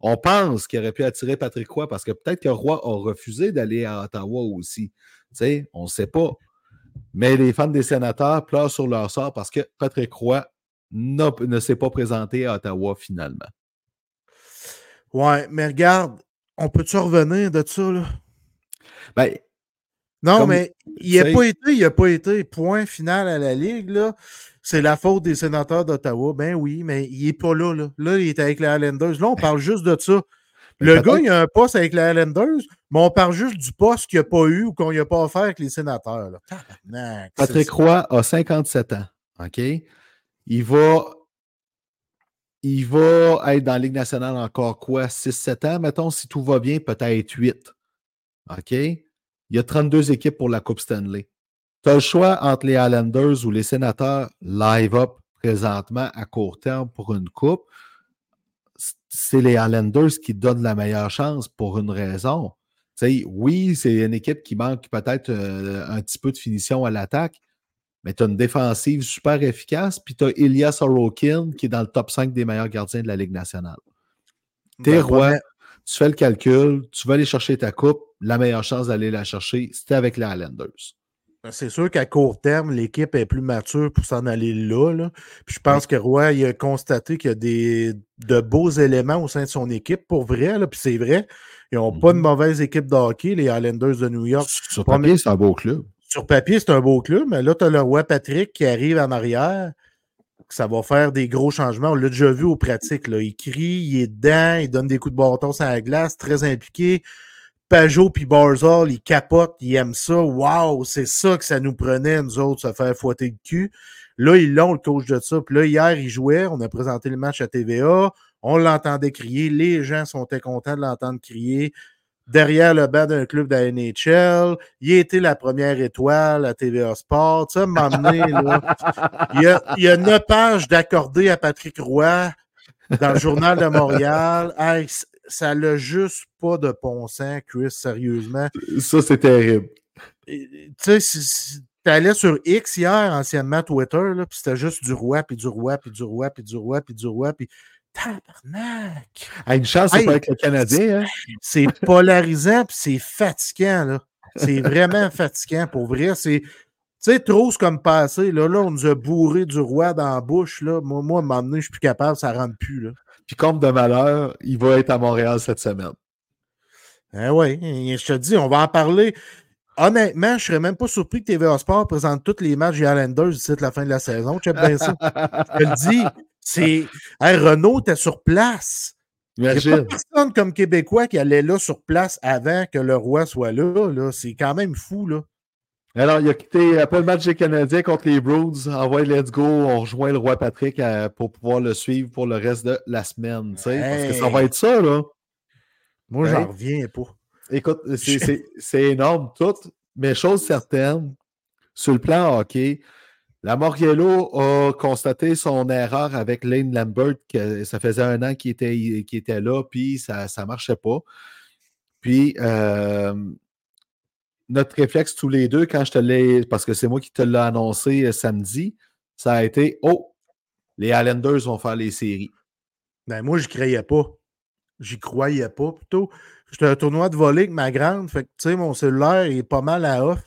on pense qu'il aurait pu attirer Patrick Roy parce que peut-être que Roy a refusé d'aller à Ottawa aussi. Tu sais, on ne sait pas. Mais les fans des sénateurs pleurent sur leur sort parce que Patrick Roy ne s'est pas présenté à Ottawa finalement. Ouais, mais regarde, on peut-tu revenir de ça, là? Ben, Non, mais il n'a pas été, il n'a pas été. Point final à la Ligue, là. C'est la faute des sénateurs d'Ottawa. Ben oui, mais il n'est pas là, là. Là, il est avec les Highlanders. Là, on parle juste de ça. Le gars, il a un poste avec les Highlanders, mais on parle juste du poste qu'il n'a pas eu ou qu'on n'a pas offert avec les sénateurs. Là. Tabarnak, Patrick Roy a 57 ans. OK? Il va. Il va être dans la Ligue nationale encore quoi? 6-7 ans, mettons, si tout va bien, peut-être 8. OK? Il y a 32 équipes pour la Coupe Stanley. Tu as le choix entre les Islanders ou les sénateurs live up présentement à court terme pour une coupe. C'est les Islanders qui donnent la meilleure chance pour une raison. Oui, c'est une équipe qui manque peut-être euh, un petit peu de finition à l'attaque, mais tu as une défensive super efficace, puis tu as Ilya Sorokin qui est dans le top 5 des meilleurs gardiens de la Ligue nationale. T'es Ben, roi, tu fais le calcul, tu vas aller chercher ta coupe, la meilleure chance d'aller la chercher, c'était avec les Islanders. C'est sûr qu'à court terme, l'équipe est plus mature pour s'en aller là. là. Puis je pense que Roy il a constaté qu'il y a des, de beaux éléments au sein de son équipe, pour vrai. Là, puis c'est vrai, ils n'ont pas de Mhm. mauvaise équipe de hockey, les Islanders de New York. Sur papier, c'est un beau club. Sur papier, c'est un beau club, mais là, tu as le roi Patrick qui arrive en arrière. que Ça va faire des gros changements. On l'a déjà vu aux pratiques. Là. Il crie, il est dedans, il donne des coups de bâton sur la glace, très impliqué. Pajot puis Barzal, ils capotent, ils aiment ça. Waouh, c'est ça que ça nous prenait, nous autres, se faire fouetter le cul. Là, ils l'ont, le coach de ça. Puis là, hier, il jouait. On a présenté le match à TVA. On l'entendait crier. Les gens sont contents de l'entendre crier. Derrière le banc d'un club de la NHL. Il été la première étoile à TVA Sport. Ça m'a amené, là. Il y a, neuf pages d'accordé à Patrick Roy dans le Journal de Montréal. Ça n'a juste pas de bon sens, Chris, sérieusement. Ça, c'est terrible. Tu sais, si- t'allais sur X hier, anciennement Twitter, là, puis c'était juste du roi, puis du roi, puis du roi, puis du roi, puis du roi, puis tabarnak! Ah, une chance, c'est Hey, pas avec le Canadien. Hein? C'est polarisant, puis c'est fatigant, là. C'est vraiment fatigant, pour vrai. C'est... Tu sais, trop, c'est comme passé. Là, là, on nous a bourré du roi dans la bouche. Là. Moi, moi, à un moment donné, je suis plus capable, ça rentre plus. Là. Puis, comme de malheur, il va être à Montréal cette semaine. Ah oui, je te dis, on va en parler. Honnêtement, je serais même pas surpris que TVA Sport présente tous les matchs des Islanders d'ici la fin de la saison. Tu sais bien ça. Je te le dis. C'est. Hey, Renault était sur place. Il n'y a pas Imagine. personne comme Québécois qui allait là sur place avant que le roi soit là. là. C'est quand même fou, là. Alors, il a quitté après le match des Canadiens contre les Bruins. Envoie let's go. On rejoint le roi Patrick euh, pour pouvoir le suivre pour le reste de la semaine. sais, Parce que ça Hey. va être ça, là. Moi, Ouais. j'en reviens pas. Écoute, c'est- énorme tout, mais chose certaine, sur le plan hockey, la Moriello a constaté son erreur avec Lane Lambert, que ça faisait un an qu'il était, qu'il était là, puis ça ne marchait pas. Puis, euh, notre réflexe tous les deux, quand je te l'ai, parce que c'est moi qui te l'ai annoncé euh, samedi, ça a été Oh, les Islanders vont faire les séries. Ben, moi, je croyais pas. J'y croyais pas, plutôt. J'étais un tournoi de volley avec ma grande. Fait que, tu sais, mon cellulaire est pas mal à off.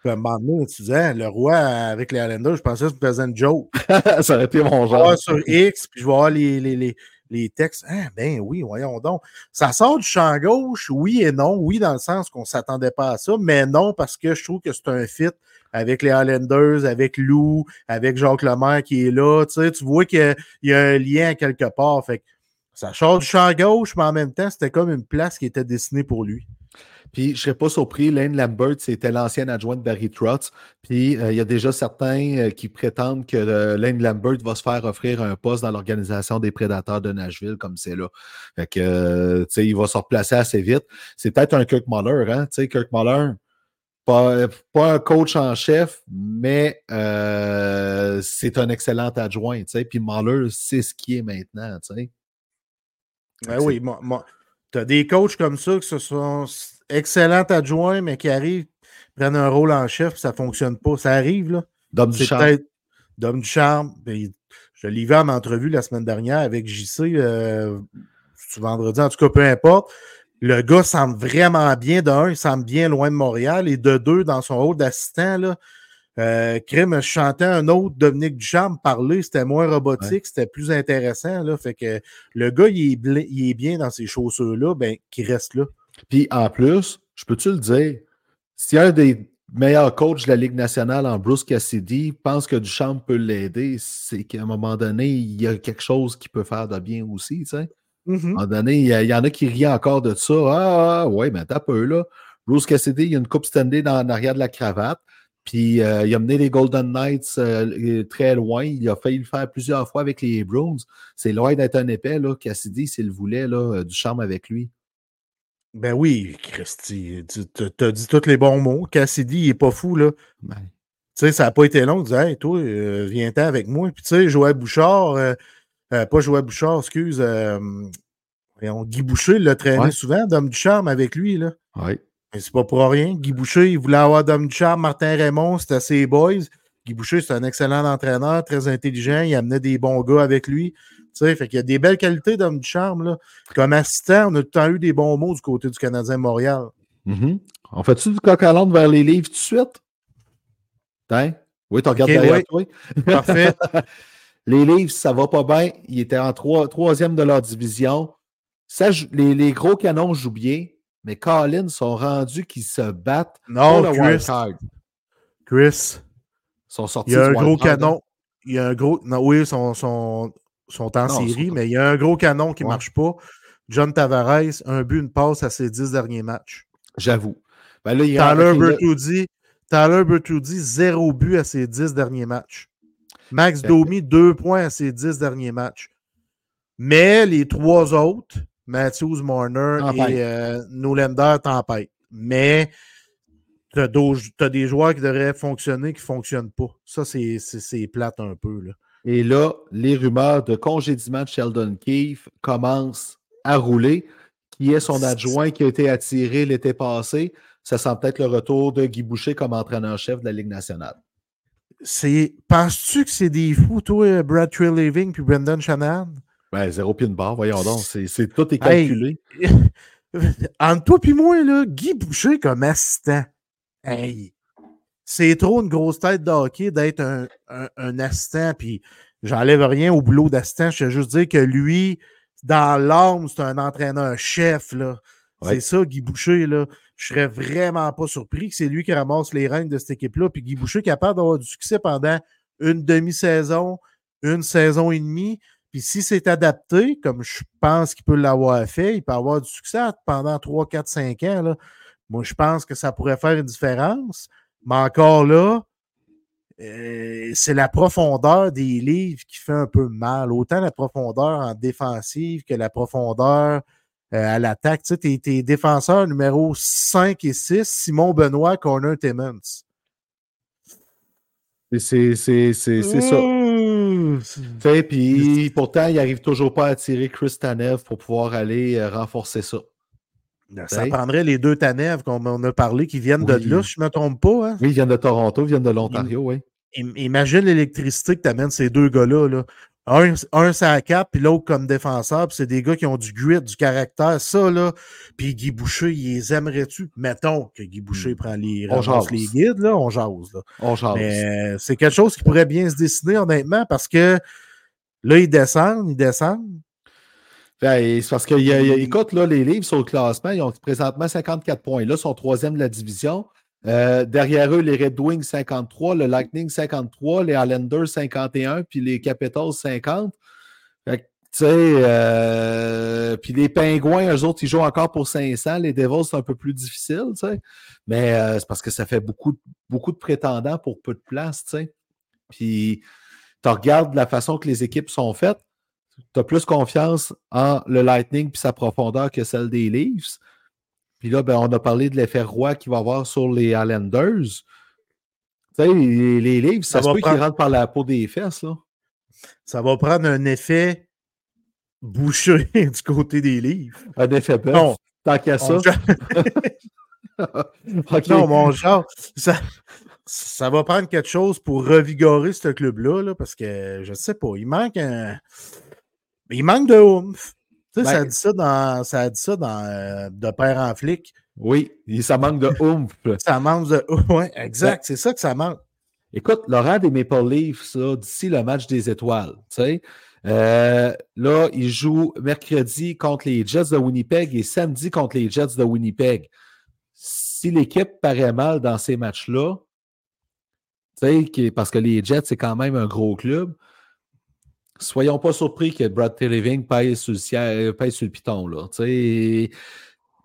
Puis, à un moment donné, tu disais, hein, le roi avec les Islanders, je pensais que faisais une joke. ça aurait été mon Je vais genre. voir sur X, puis je vais voir les, les, les, les textes. Ah, ben oui, voyons donc. Ça sort du champ gauche, oui et non. Oui, dans le sens qu'on ne s'attendait pas à ça, mais non, parce que je trouve que c'est un fit avec les Highlanders, avec Lou, avec Jacques Lemaire qui est là. Tu sais, tu vois qu'il y a un lien quelque part. Fait que ça sort du champ gauche, mais en même temps, c'était comme une place qui était destinée pour lui. Puis je ne serais pas surpris, Lane Lambert, c'était l'ancien adjoint de Barry Trotz. Puis euh, il y a déjà certains euh, qui prétendent que euh, Lane Lambert va se faire offrir un poste dans l'organisation des prédateurs de Nashville, comme c'est là. Fait que, tu sais, il va se replacer assez vite. C'est peut-être un Kirk Muller, hein? Tu sais, Kirk Muller, pas, pas un coach en chef, mais c'est un excellent adjoint, tu sais. Puis Muller, c'est ce qui est maintenant, tu sais. Ben oui, tu as des coachs comme ça qui sont excellents adjoints, mais qui arrivent, prennent un rôle en chef, ça ne fonctionne pas. Ça arrive, là. Dom du charme. Dom du charme. Ben, je l'ai vu en entrevue la semaine dernière avec JC, euh, vendredi, en tout cas, peu importe. Le gars semble vraiment bien. De un, il semble bien loin de Montréal. Et de deux, dans son rôle d'assistant, là, euh, Crème, je chantais un autre Dominique Ducharme parler, c'était moins robotique, c'était plus intéressant. Là, fait que le gars, il est, bli- il est bien dans ces chaussures-là, ben, qu'il reste là. Puis en plus, je peux-tu le dire? Si un des meilleurs coachs de la Ligue nationale en Bruce Cassidy pense que Duchamp peut l'aider, c'est qu'à un moment donné, il y a quelque chose qui peut faire de bien aussi, tu sais. À un moment donné, il y, a- il y en a qui rient encore de ça. Ah, ah, ouais, mais t'as peu, là. Bruce Cassidy, il y a une coupe Stanley dans en arrière de la cravate. Puis euh, il a mené les Golden Knights euh, très loin. Il a failli le faire plusieurs fois avec les Bruins. C'est loin d'être un épais, là. Cassidy, s'il voulait, là, euh, du charme avec lui. Ben oui, Christy, tu as dit tous les bons mots. Cassidy, il est pas fou, là. Ben, Tu sais, ça n'a pas été long. Il disait, hey, toi, viens-t'en avec moi. Puis, tu sais, Joël Bouchard, pas Joël Bouchard, excuse, voyons, Guy Boucher l'a traîné Ouais. souvent, Dom du Charme avec lui, là. ouais. C'est pas pour rien. Guy Boucher, il voulait avoir Dom du Charme, Martin Raymond, c'était ses boys. Guy Boucher, c'est un excellent entraîneur, très intelligent. Il amenait des bons gars avec lui. Tu sais, fait qu'il y a des belles qualités d'homme du charme. Là. Comme assistant, on a tout le temps eu des bons mots du côté du Canadien Montréal. Mhm. On fait-tu du coq à vers les livres tout de suite? Hein? Oui, tu regardes Ok, derrière oui. toi. Parfait. Les livres, ça va pas bien. Ils étaient en trois- troisième de leur division. Ça, les gros canons jouent bien, mais Collins sont rendus qu'ils se battent Non, pour le Chris. Chris. Sont sortis Il y a un du gros hein? canon. Il y a un gros. Non, oui, ils sont, sont, sont en Non, série, sont- mais il y a un gros canon qui ne Ouais. marche pas. John Tavares, un but, une passe à ses dix derniers matchs. J'avoue. Ben là, il Tyler Bertuzzi, Tyler Bertuzzi, zéro but à ses dix derniers matchs. Max Ben- Domi, deux points à ses dix derniers matchs. Mais les trois autres, Matthews, Marner Tempête. et euh, Nolander, tempête. Mais tu as, des joueurs qui devraient fonctionner qui ne fonctionnent pas. Ça, c'est plate un peu. Là. Et là, les rumeurs de congédiement de Sheldon Keefe commencent à rouler. Qui est son adjoint qui a été attiré l'été passé? Ça sent peut-être le retour de Guy Boucher comme entraîneur-chef de la Ligue nationale. C'est- Penses-tu que c'est des fous, toi, Brad Treliving puis Brendan Shanahan? Ben, zéro pied de barre, voyons donc. C'est, tout est Hey. calculé. Entre toi et moi, là, Guy Boucher comme assistant. Hey, c'est trop une grosse tête de hockey d'être un, un- un assistant. Puis j'enlève rien au boulot d'assistant. Je veux juste dire que lui, dans l'âme, c'est un entraîneur-chef. là. Ouais. C'est ça, Guy Boucher. Là. Je serais vraiment pas surpris que c'est lui qui ramasse les rênes de cette équipe-là. Puis Guy Boucher est capable d'avoir du succès pendant une demi-saison, une saison et demie. Puis si c'est adapté, comme je pense qu'il peut l'avoir fait, il peut avoir du succès pendant 3, 4, 5 ans. Là. Moi, je pense que ça pourrait faire une différence. Mais encore là, euh, c'est la profondeur des livres qui fait un peu mal. Autant la profondeur en défensive que la profondeur euh, à l'attaque. Tu sais, tes, tes défenseurs numéro 5 et 6, Simon Benoît, Corner Timmons. C'est, c'est, c'est, c'est ça. Puis pourtant, il n'arrive toujours pas à attirer Chris Tanev pour pouvoir aller euh, renforcer ça. Ça Hey. prendrait les deux Tanev qu'on on a parlé qui viennent de là, si je ne me trompe pas. hein? Oui, ils viennent de Toronto, ils viennent de l'Ontario, oui. Im- Imagine l'électricité que t'amènes ces deux gars-là. Là. Un, un c'est à cap, puis l'autre comme défenseur, puis c'est des gars qui ont du grit, du caractère. Ça, là, puis Guy Boucher, il les aimerait-tu? Mettons que Guy Boucher prend les, jase. les guides, là, on jase. Là. On. Mais euh, c'est quelque chose qui pourrait bien se dessiner, honnêtement, parce que là, ils descendent, ils descendent. Ben, c'est parce que, y a- il y a- écoute, là, les livres sur le classement, ils ont présentement 54 points. Là, ils sont troisième de la division. Euh, derrière eux, les Red Wings 53, le Lightning 53, les Islanders 51, puis les Capitals 50. Fait que, tu sais, euh, puis les Pingouins, eux autres, ils jouent encore pour 500. Les Devils, c'est un peu plus difficile. Mais euh, c'est parce que ça fait beaucoup, de- beaucoup de prétendants pour peu de place. Puis, tu regardes la façon que les équipes sont faites, tu as plus confiance en le Lightning puis sa profondeur que celle des Leafs. Puis là, ben, on a parlé de l'effet roi qu'il va avoir sur les Islanders. Tu sais, les, les Leafs, ça, Ça se va peut qu'ils prendre- rentrent par la peau des fesses. Là. Ça va prendre un effet bouché du côté des livres. Un effet bœuf. Non. Tant qu'à ça. Non, mon genre, ça, ça va prendre quelque chose pour revigorer ce club-là, là, parce que je sais pas, il manque un. Il manque de oomph. Tu sais, Ben- ça a dit ça dans, ça dit ça dans euh, De Père en flic. Oui, et ça manque de oomph. Ça manque de. Ouais, exact, c'est ça que ça manque. Écoute, Laurent des Maple Leafs, d'ici le match des étoiles, tu sais, euh, là, ils jouent mercredi contre les Jets de Winnipeg et samedi contre les Jets de Winnipeg. si l'équipe paraît mal dans ces matchs-là, parce que les Jets, c'est quand même un gros club, soyons pas surpris que Brad Living paye sur le, ciel, paye sur le piton. Là.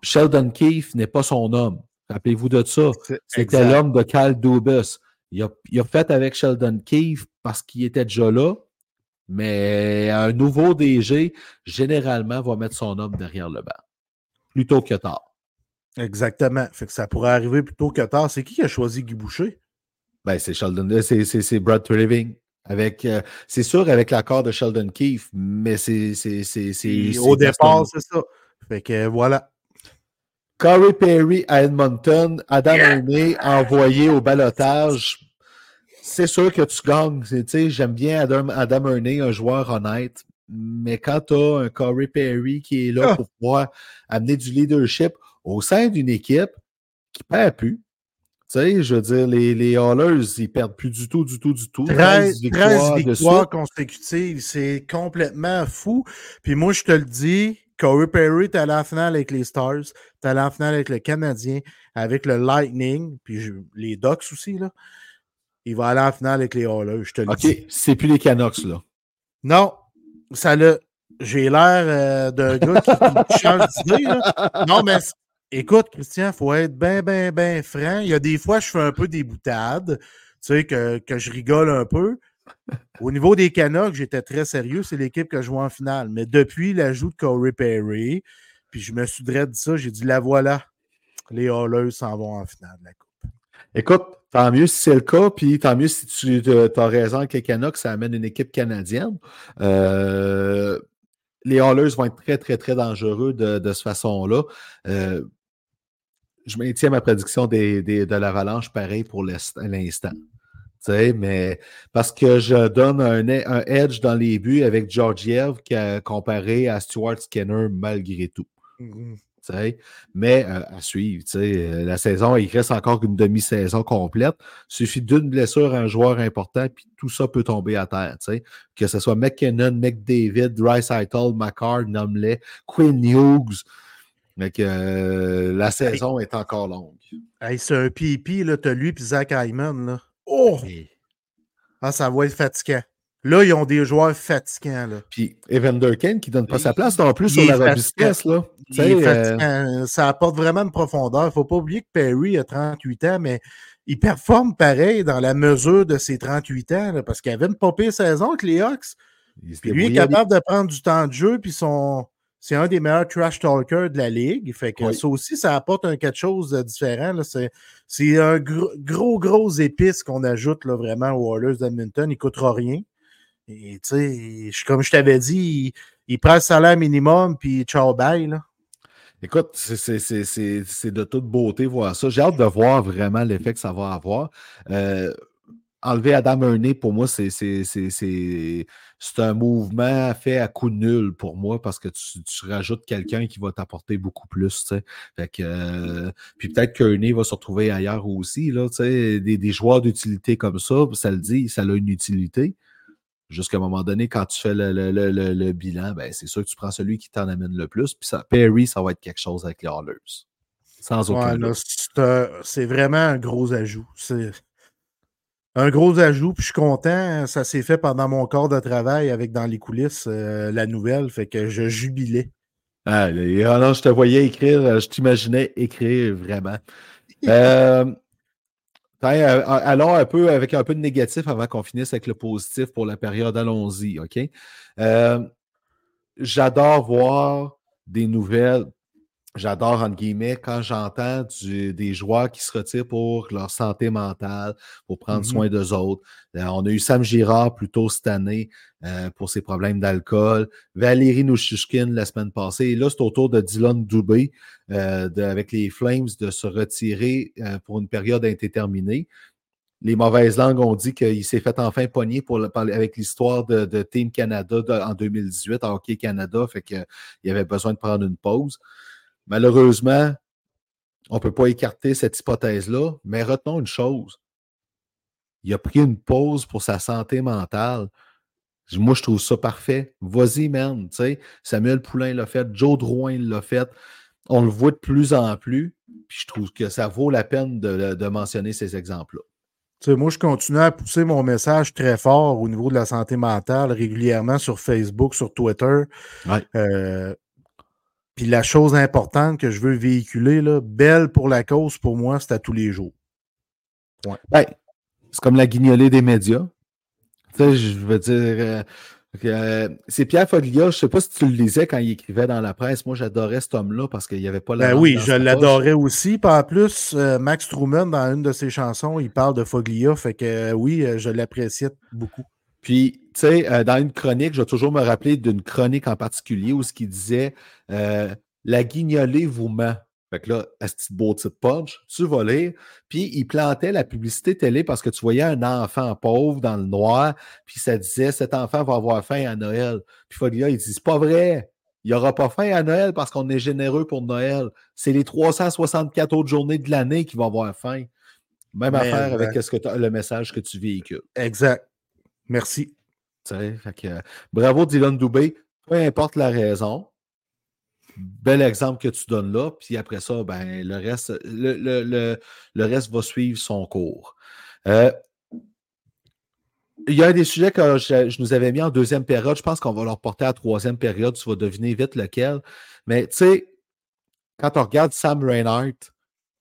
Sheldon Keefe n'est pas son homme. Rappelez-vous de ça. C'était l'homme de Cal Dubus. Il a, fait avec Sheldon Keefe parce qu'il était déjà là, mais un nouveau DG, généralement, va mettre son homme derrière le banc. Plutôt que tard. Exactement. Fait que ça pourrait arriver plutôt que tard. C'est qui qui a choisi Guy Boucher? Ben, c'est Sheldon, euh, c'est Brad Treliving. Avec, euh, c'est sûr avec l'accord de Sheldon Keefe, mais c'est. Au départ, c'est ça. Fait que voilà. Corey Perry à Edmonton, Adam yeah. envoyé au balotage. C'est sûr que tu gagnes. J'aime bien Adam, Adam un joueur honnête, mais quand tu as un Corey Perry qui est là ah. pour pouvoir amener du leadership au sein d'une équipe qui perd plus, sais, je veux dire, les, les Hallers, ils perdent plus du tout, du tout, du tout. 13, victoires, consécutives, c'est complètement fou. Puis moi, je te le dis, Corey Perry est allé en finale avec les Stars, est allé en finale avec le Canadien, avec le Lightning, puis les Ducks aussi, là. Il va aller en finale avec les Hallers, je te le dis. OK, c'est plus les Canucks, là. Non, ça l'a. J'ai l'air euh, d'un gars qui, qui change d'idée. Non, mais Écoute, Christian, il faut être bien, bien, bien franc. Il y a des fois, je fais un peu des boutades, tu sais, que, je rigole un peu. Au niveau des Canucks, j'étais très sérieux. C'est l'équipe que je joue en finale. Mais depuis l'ajout de Corey Perry, puis je me suis dit ça, j'ai dit la voilà. Les Hallers s'en vont en finale de la Coupe. Écoute, tant mieux si c'est le cas, puis tant mieux si tu as raison que les Canucks, ça amène une équipe canadienne. Euh, les Hallers vont être très, très, très dangereux de, de cette façon-là. Euh, je maintiens ma prédiction des, de l'avalanche pareil pour l'instant. Mais parce que je donne un, un, edge dans les buts avec Georgiev comparé à Stuart Skinner malgré tout. Mmh mais euh, à suivre, euh, la saison, il reste encore une demi-saison complète. Il suffit d'une blessure à un joueur important, puis tout ça peut tomber à terre. Que ce soit McKinnon, McDavid, Rice Eitel, McCarr, Numley, Quinn Hughes. Mais que euh, la saison est encore longue. c'est un pipi, là, t'as lui et Zach Hyman, là. Oh! Ah, ça va être fatigant. Là, ils ont des joueurs fatigants. Là. Puis Evander Kane qui donne pas sa place non plus sur la robustesse. Là. Euh, ça apporte vraiment une profondeur. Il ne faut pas oublier que Perry a 38 ans, mais il performe pareil dans la mesure de ses 38 ans, parce qu'il avait une popée saison avec les Hawks. Puis lui est capable de prendre du temps de jeu, puis son, c'est un des meilleurs trash talkers de la ligue. Fait que ça aussi, ça apporte un, quelque chose de différent. C'est un gros, gros, gros épice qu'on ajoute là, vraiment aux Oilers d'Edmonton. Il ne coûtera rien. Et tu sais, comme je t'avais dit, il, prend le salaire minimum, puis ciao, bye. Là. Écoute, c'est de toute beauté voir ça. J'ai hâte de voir vraiment l'effet que ça va avoir. Euh, enlever Adam Erné, pour moi, c'est un mouvement fait à coup nul pour moi parce que tu, rajoutes quelqu'un qui va t'apporter beaucoup plus. Fait que, euh, puis peut-être qu'Erné va se retrouver ailleurs aussi. Là, des, des joueurs d'utilité comme ça, ça le dit, ça a une utilité. Jusqu'à un moment donné, quand tu fais le, bilan, ben, c'est sûr que tu prends celui qui t'en amène le plus. Puis ça, Perry, ça va être quelque chose avec les Hallers. Sans aucun C'est vraiment un gros ajout. C'est un gros ajout, puis je suis content. Ça s'est fait pendant mon corps de travail avec dans les coulisses euh, la nouvelle, fait que je jubilais. Ah, alors, je te voyais écrire, euh, je t'imaginais écrire vraiment. Euh, allons un peu avec un peu de négatif avant qu'on finisse avec le positif pour la période. Allons-y, OK? J'adore voir des nouvelles j'adore, entre guillemets, quand j'entends des joueurs qui se retirent pour leur santé mentale, pour prendre mmh soin d'eux autres. Euh, on a eu Sam Girard plus tôt cette année euh, pour ses problèmes d'alcool. Valérie Nouchishkin la semaine passée. Et là, c'est au tour de Dylan Dubé euh, avec les Flames de se retirer pour une période indéterminée. Les mauvaises langues ont dit qu'il s'est fait enfin pogner pour avec l'histoire de, Team Canada en 2018, à Hockey Canada, fait qu'il avait besoin de prendre une pause. Malheureusement, on ne peut pas écarter cette hypothèse-là, mais retenons une chose. Il a pris une pause pour sa santé mentale. Moi, je trouve ça parfait. Vas-y, man. Samuel Poulain l'a fait, Joe Drouin l'a fait. on le voit de plus en plus. Puis je trouve que ça vaut la peine de, de mentionner ces exemples-là. Moi, je continue à pousser mon message très fort au niveau de la santé mentale régulièrement sur Facebook, sur Twitter. Ouais. Euh, puis la chose importante que je veux véhiculer, là, belle pour la cause, pour moi, c'est à tous les jours. Ben, c'est comme la guignolée des médias. Tu sais, je veux dire, euh, euh, c'est Pierre Foglia, je ne sais pas si tu le lisais quand il écrivait dans la presse. Moi, j'adorais cet homme-là parce qu'il n'y avait pas la. Ben oui, je l'adorais aussi. Puis en plus, euh, Max Truman, dans une de ses chansons, il parle de Foglia. Fait que oui, je l'appréciais beaucoup. Puis, tu sais, euh, dans une chronique, je vais toujours me rappeler d'une chronique en particulier où ce qu'il disait euh, La guignolée vous ment. Fait que là, à ce petit beau titre punch, tu vas lire. Puis, il plantait la publicité télé parce que tu voyais un enfant pauvre dans le noir, puis ça disait Cet enfant va avoir faim à Noël. Puis, Foglia, il dit C'est pas vrai. Il n'y aura pas faim à Noël parce qu'on est généreux pour Noël. C'est les 364 autres journées de l'année qui vont avoir faim. Même Mais, affaire avec ce que t'as- le message que tu véhicules. Exact. Merci. Bravo Dylan Dubé, peu importe la raison. Bel exemple que tu donnes là, puis après ça, ben, le, reste, le, le- le- le reste va suivre son cours. Euh, il y a des sujets que je, nous avais mis en deuxième période. Je pense qu'on va le reporter à la troisième période. Tu vas deviner vite lequel. Mais tu sais, quand on regarde Sam Reinhardt,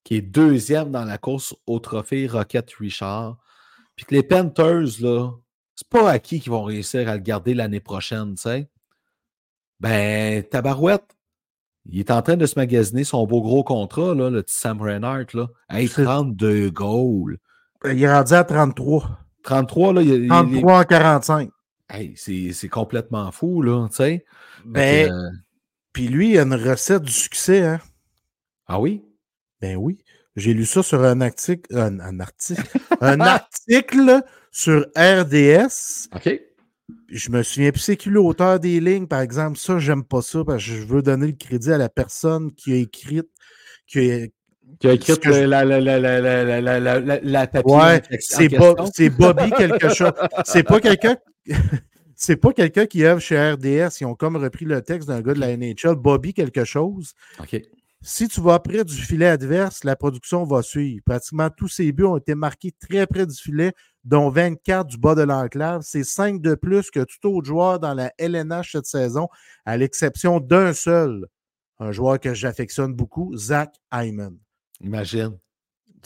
qui est deuxième dans la course au trophée Rocket Richard, puis que les Panthers, là, c'est pas à qui qu'ils vont réussir à le garder l'année prochaine, tu sais. Ben, Tabarouette, il est en train de se magasiner son beau gros contrat, là, le petit Sam Reinhardt, là. Hey, C'est- 32 goals. Il est rendu à 33. 33, là, il, il- il- 33 en 45. hey, c'est complètement fou, là, tu sais. Ben, euh, puis lui, il a une recette du succès, hein? ah oui? Ben oui. J'ai lu ça sur un article. Un, un article. un article sur RDS. Je me souviens plus c'est qui l'auteur des lignes, par exemple. Ça, j'aime pas ça parce que je veux donner le crédit à la personne qui a écrit, qui a, écrit euh, la, la, la, la, la, la, la Ouais, c'est, Bobby quelque chose. C'est pas quelqu'un. pas quelqu'un qui œuvre chez RDS. Ils ont comme repris le texte d'un gars de la NHL, Bobby quelque chose. Si tu vas près du filet adverse, la production va suivre. Pratiquement tous ces buts ont été marqués très près du filet, dont 24 du bas de l'enclave. C'est 5 de plus que tout autre joueur dans la LNH cette saison, à l'exception d'un seul, un joueur que j'affectionne beaucoup, Zach Hyman. Imagine.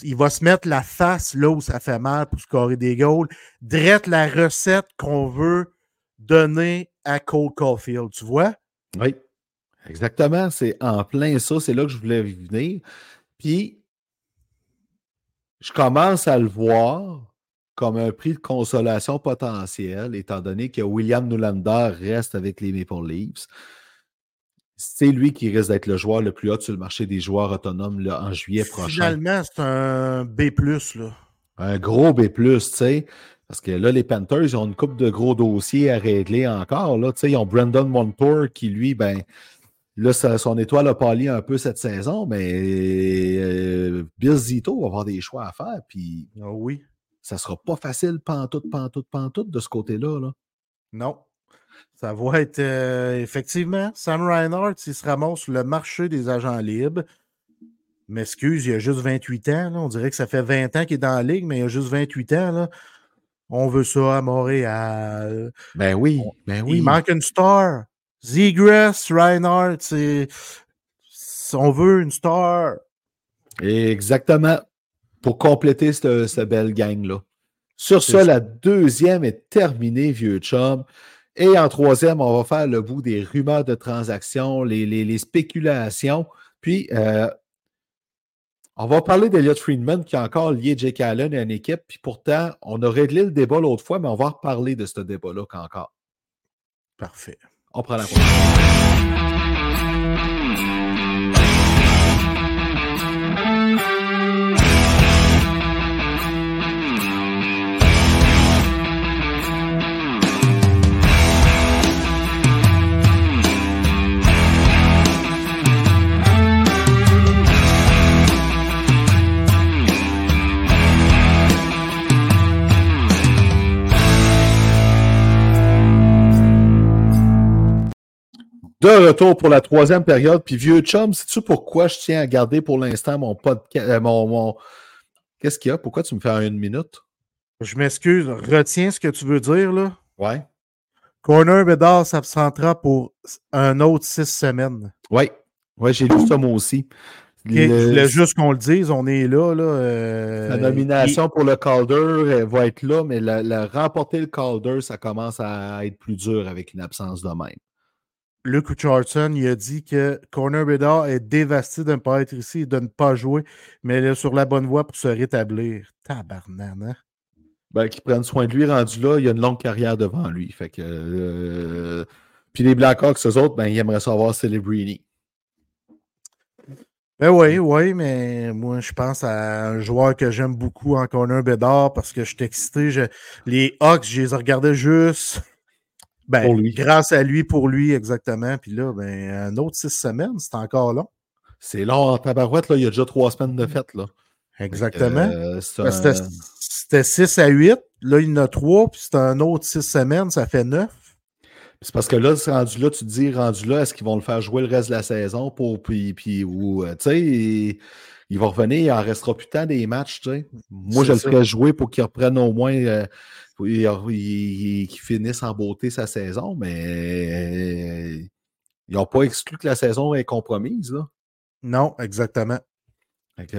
Il va se mettre la face là où ça fait mal pour scorer des goals. Drette la recette qu'on veut donner à Cole Caulfield. Tu vois? Oui, exactement. C'est en plein ça. C'est là que je voulais venir. Puis, je commence à le voir comme un prix de consolation potentiel, étant donné que William Nylander reste avec les Maple Leafs. C'est lui qui risque d'être le joueur le plus haut sur le marché des joueurs autonomes là, en juillet prochain. Finalement, c'est un B, là. Un gros B, tu sais. Parce que là, les Panthers, ils ont une coupe de gros dossiers à régler encore. Là, tu sais, ils ont Brandon Montour qui, lui, ben, là, ça- son étoile a pâli un peu cette saison, mais euh, Bill Zito va avoir des choix à faire. Puis Ah oui. ça sera pas facile, pantoute, pantoute, pantoute de ce côté-là. Là. Non. Ça va être euh, effectivement Sam Reinhardt, s'il se ramasse sur le marché des agents libres. M'excuse, il a juste 28 ans. là. On dirait que ça fait 20 ans qu'il est dans la ligue, mais il a juste 28 ans. Là. On veut ça à Montréal. Ben oui, ben oui. Il manque une star. Zegras, Reinhardt, c'est. On veut une star. Exactement. Pour compléter cette, cette belle gang-là. Sur ça. la deuxième est terminée, vieux chum. Et en troisième, on va faire le bout des rumeurs de transactions, les, les- les spéculations. Puis, euh, on va parler d'Eliott Friedman qui est encore lié Jake Allen à une équipe. Puis pourtant, on a réglé le débat l'autre fois, mais on va reparler de ce débat-là encore. Parfait. On prend la prochaine. De retour pour la troisième période. Puis vieux chum, sais-tu pourquoi je tiens à garder pour l'instant mon podcast. euh, mon, mon... Qu'est-ce qu'il y a? Pourquoi tu me fais en une minute? Je m'excuse, retiens ce que tu veux dire, là. Ouais. Corner Bedard s'absentera pour un autre six semaines. Oui. Ouais, j'ai lu ça moi aussi. Ok, Le- Je voulais juste qu'on le dise, on est là. là euh, La nomination pour le Calder elle va être là, mais la, la- remporter le Calder, ça commence à être plus dur avec une absence de même. Luke Richardson, il a dit que Corner Bedard est dévasté de ne pas être ici et de ne pas jouer, mais il est sur la bonne voie pour se rétablir. Tabarnane, hein? Ben, qu'ils prennent soin de lui rendu là, il a une longue carrière devant lui. Fait que, euh, Puis les Blackhawks, eux autres, ben, ils aimeraient savoir Celebrini. Ben oui, oui, mais moi, je pense à un joueur que j'aime beaucoup en Corner Bedard parce que je suis excité. Je- Les Hawks, je les regardais juste. Ben, Pour lui. grâce à lui, pour lui, exactement. Puis là, ben, un autre six semaines, c'est encore long. C'est long en tabarouette, là. Il y a déjà trois semaines de fête, là. Exactement. Euh, Ben, un- C'était c'était 6 à 8. Là, il y en a 3, puis c'est un autre 6 semaines, ça fait 9. C'est parce que là, rendu là, tu te dis, rendu là, est-ce qu'ils vont le faire jouer le reste de la saison pour. Puis, puis ou, euh, tu sais, il, il va revenir, il en restera plus tant des matchs, tu sais. Moi, je le ferais jouer pour qu'il reprenne au moins. euh, qu'il il- qu'il finisse en beauté sa saison, mais ils n'ont pas exclu que la saison est compromise, là. Non, exactement.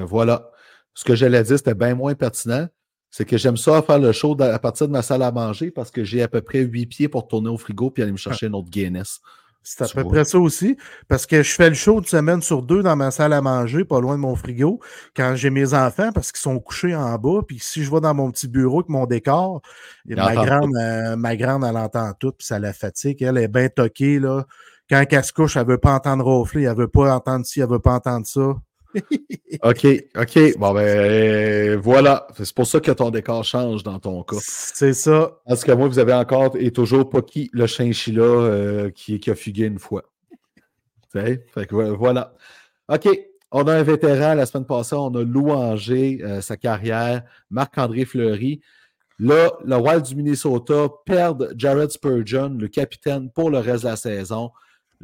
Voilà. Ce que j'allais dire, c'était bien moins pertinent. C'est que j'aime ça faire le show à partir de ma salle à manger parce que j'ai à peu près huit pieds pour tourner au frigo puis aller me chercher une autre Guinness. C'est à peu vois. près ça aussi. Parce que je fais le show une semaine sur deux dans ma salle à manger, pas loin de mon frigo, quand j'ai mes enfants, parce qu'ils sont couchés en bas. Puis si je vais dans mon petit bureau avec mon décor, ma grande, euh, ma grande, elle entend tout, puis ça la fatigue. Elle est bien toquée, là. Quand elle se couche, elle veut pas entendre ronfler, elle veut pas entendre ci, elle veut pas entendre ça. OK, OK. Bon, ben euh, voilà. C'est pour ça que ton décor change dans ton cas. C'est ça. Parce que moi, vous avez encore et toujours Pocky, le chinchilla, euh, qui, qui a fugué une fois. Fait que vo- voilà. OK. On a un vétéran. La semaine passée, on a louangé euh, sa carrière, Marc-André Fleury. Là, le Wild du Minnesota perd Jared Spurgeon, le capitaine, pour le reste de la saison.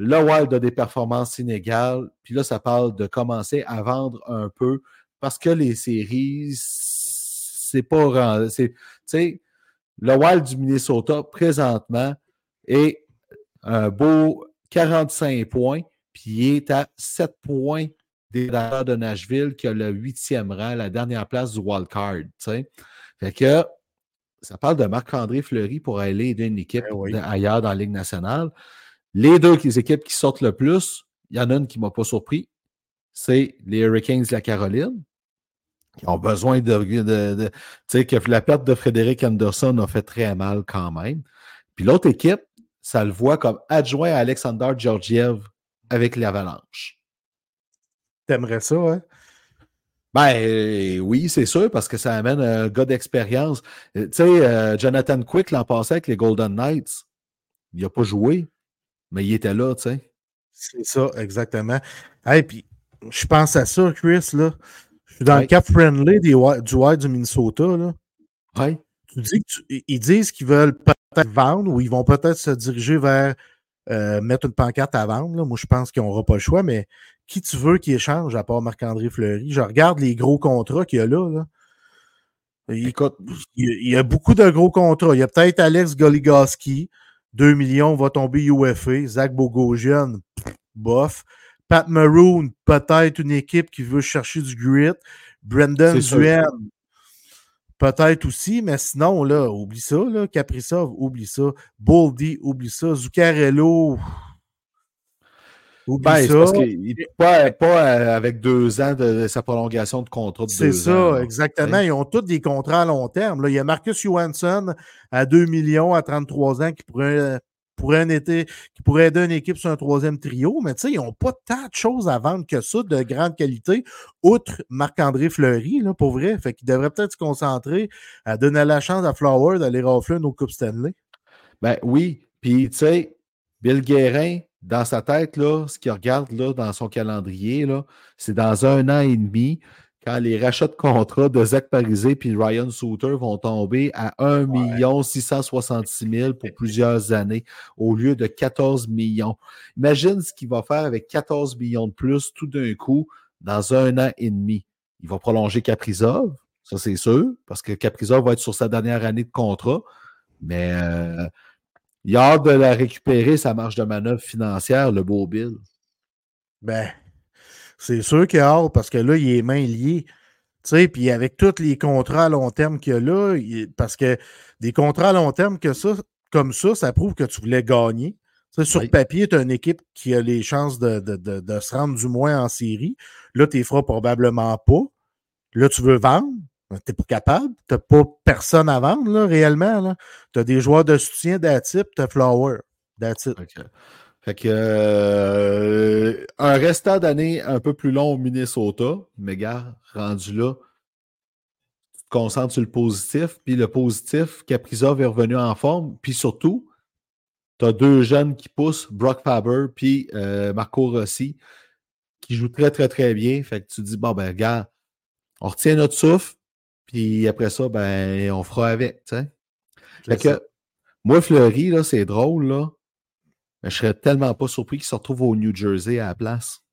Le Wild a des performances inégales. Puis là, ça parle de commencer à vendre un peu parce que les séries, c'est pas. Tu sais, le Wild du Minnesota, présentement, est un beau 45 points, puis il est à 7 points des Predators de Nashville, qui a le huitième rang, la dernière place du wild card. tu sais. Fait que ça parle de Marc-André Fleury pour aller aider une équipe Eh oui. ailleurs dans la Ligue nationale. Les deux équipes qui sortent le plus, il y en a une qui ne m'a pas surpris, c'est les Hurricanes de la Caroline, qui ont besoin de. de- de- tu sais, que la perte de Frédéric Anderson a fait très mal quand même. Puis l'autre équipe, ça le voit comme adjoint à Alexander Georgiev avec l'Avalanche. T'aimerais ça, hein? Ben euh, oui, c'est sûr, parce que ça amène un gars d'expérience. Euh, Tu sais, euh, Jonathan Quick l'an passé avec les Golden Knights, il n'a pas joué, mais il était là, tu sais. C'est ça, exactement. Hey, puis je pense à ça, Chris, là. Je suis dans Ouais. le cap friendly des, du Wild du Minnesota, là. Ouais. Tu dis que tu- ils disent qu'ils veulent peut-être vendre ou ils vont peut-être se diriger vers euh, mettre une pancarte à vendre. là. Moi, je pense qu'ils n'auront pas le choix, mais qui tu veux qui échange à part Marc-André Fleury? Je regarde les gros contrats qu'il y a là. là. Il, Écoute, il y a- il y a beaucoup de gros contrats. Il y a peut-être Alex Goligoski, 2 millions, va tomber UFA. Zach Bogosian, bof. Pat Maroon, peut-être une équipe qui veut chercher du grit. Brendan. Duane, peut-être aussi, mais sinon, là, oublie ça. Là. Kaprizov, oublie ça. Boldy, oublie ça. Zuccarello, ben, ça. parce qu'il pas, pas euh, avec deux ans de, de sa prolongation de contrat de C'est ça, ans. exactement. Ils ont tous des contrats à long terme. Là, il y a Marcus Johansson à 2 millions à 33 ans qui pourrait, pourrait, un été, qui pourrait aider une équipe sur un troisième trio, mais tu sais, ils n'ont pas tant de choses à vendre que ça de grande qualité, outre Marc-André Fleury, là, pour vrai. Fait qu'ils devraient peut-être se concentrer à donner la chance à Flower d'aller rafler nos Coupes Stanley. Ben oui. Puis, tu sais, Bill Guérin, dans sa tête, là, ce qu'il regarde là, dans son calendrier, là, c'est dans un an et demi. quand les rachats de contrats de Zach Parisé et Ryan Souter vont tomber à 1 666 000 pour plusieurs années au lieu de 14 millions. Imagine ce qu'il va faire avec 14 millions de plus tout d'un coup dans un an et demi. Il va prolonger Caprizov, ça c'est sûr, parce que Caprizov va être sur sa dernière année de contrat, mais euh, il a hâte de la récupérer, sa marge de manœuvre financière, le beau Bill. Ben, c'est sûr qu'il a hâte parce que là, il est main lié. Tu sais, puis avec tous les contrats à long terme qu'il y a là, parce que des contrats à long terme que ça, comme ça, ça prouve que tu voulais gagner. sur papier, tu as une équipe qui a les chances de, se rendre du moins en série. Là, tu ne feras probablement pas. Là, tu veux vendre. Tu n'es pas capable. Tu n'as pas personne à vendre, là, réellement. Tu as des joueurs de soutien d'Atip, tu as Flower. That's fait que euh, un restant d'année un peu plus long au Minnesota, mais gars, rendu là, tu te concentres sur le positif. Puis le positif, Caprizov est revenu en forme. Puis surtout, tu as deux jeunes qui poussent, Brock Faber puis euh, Marco Rossi, qui jouent très, très, très bien. Fait que tu te dis, bon, ben, gars, on retient notre souffle, puis après ça, ben, on fera avec, tu sais. Que, moi, Fleury, là, c'est drôle, là. Mais je serais tellement pas surpris qu'il se retrouve au New Jersey à la place.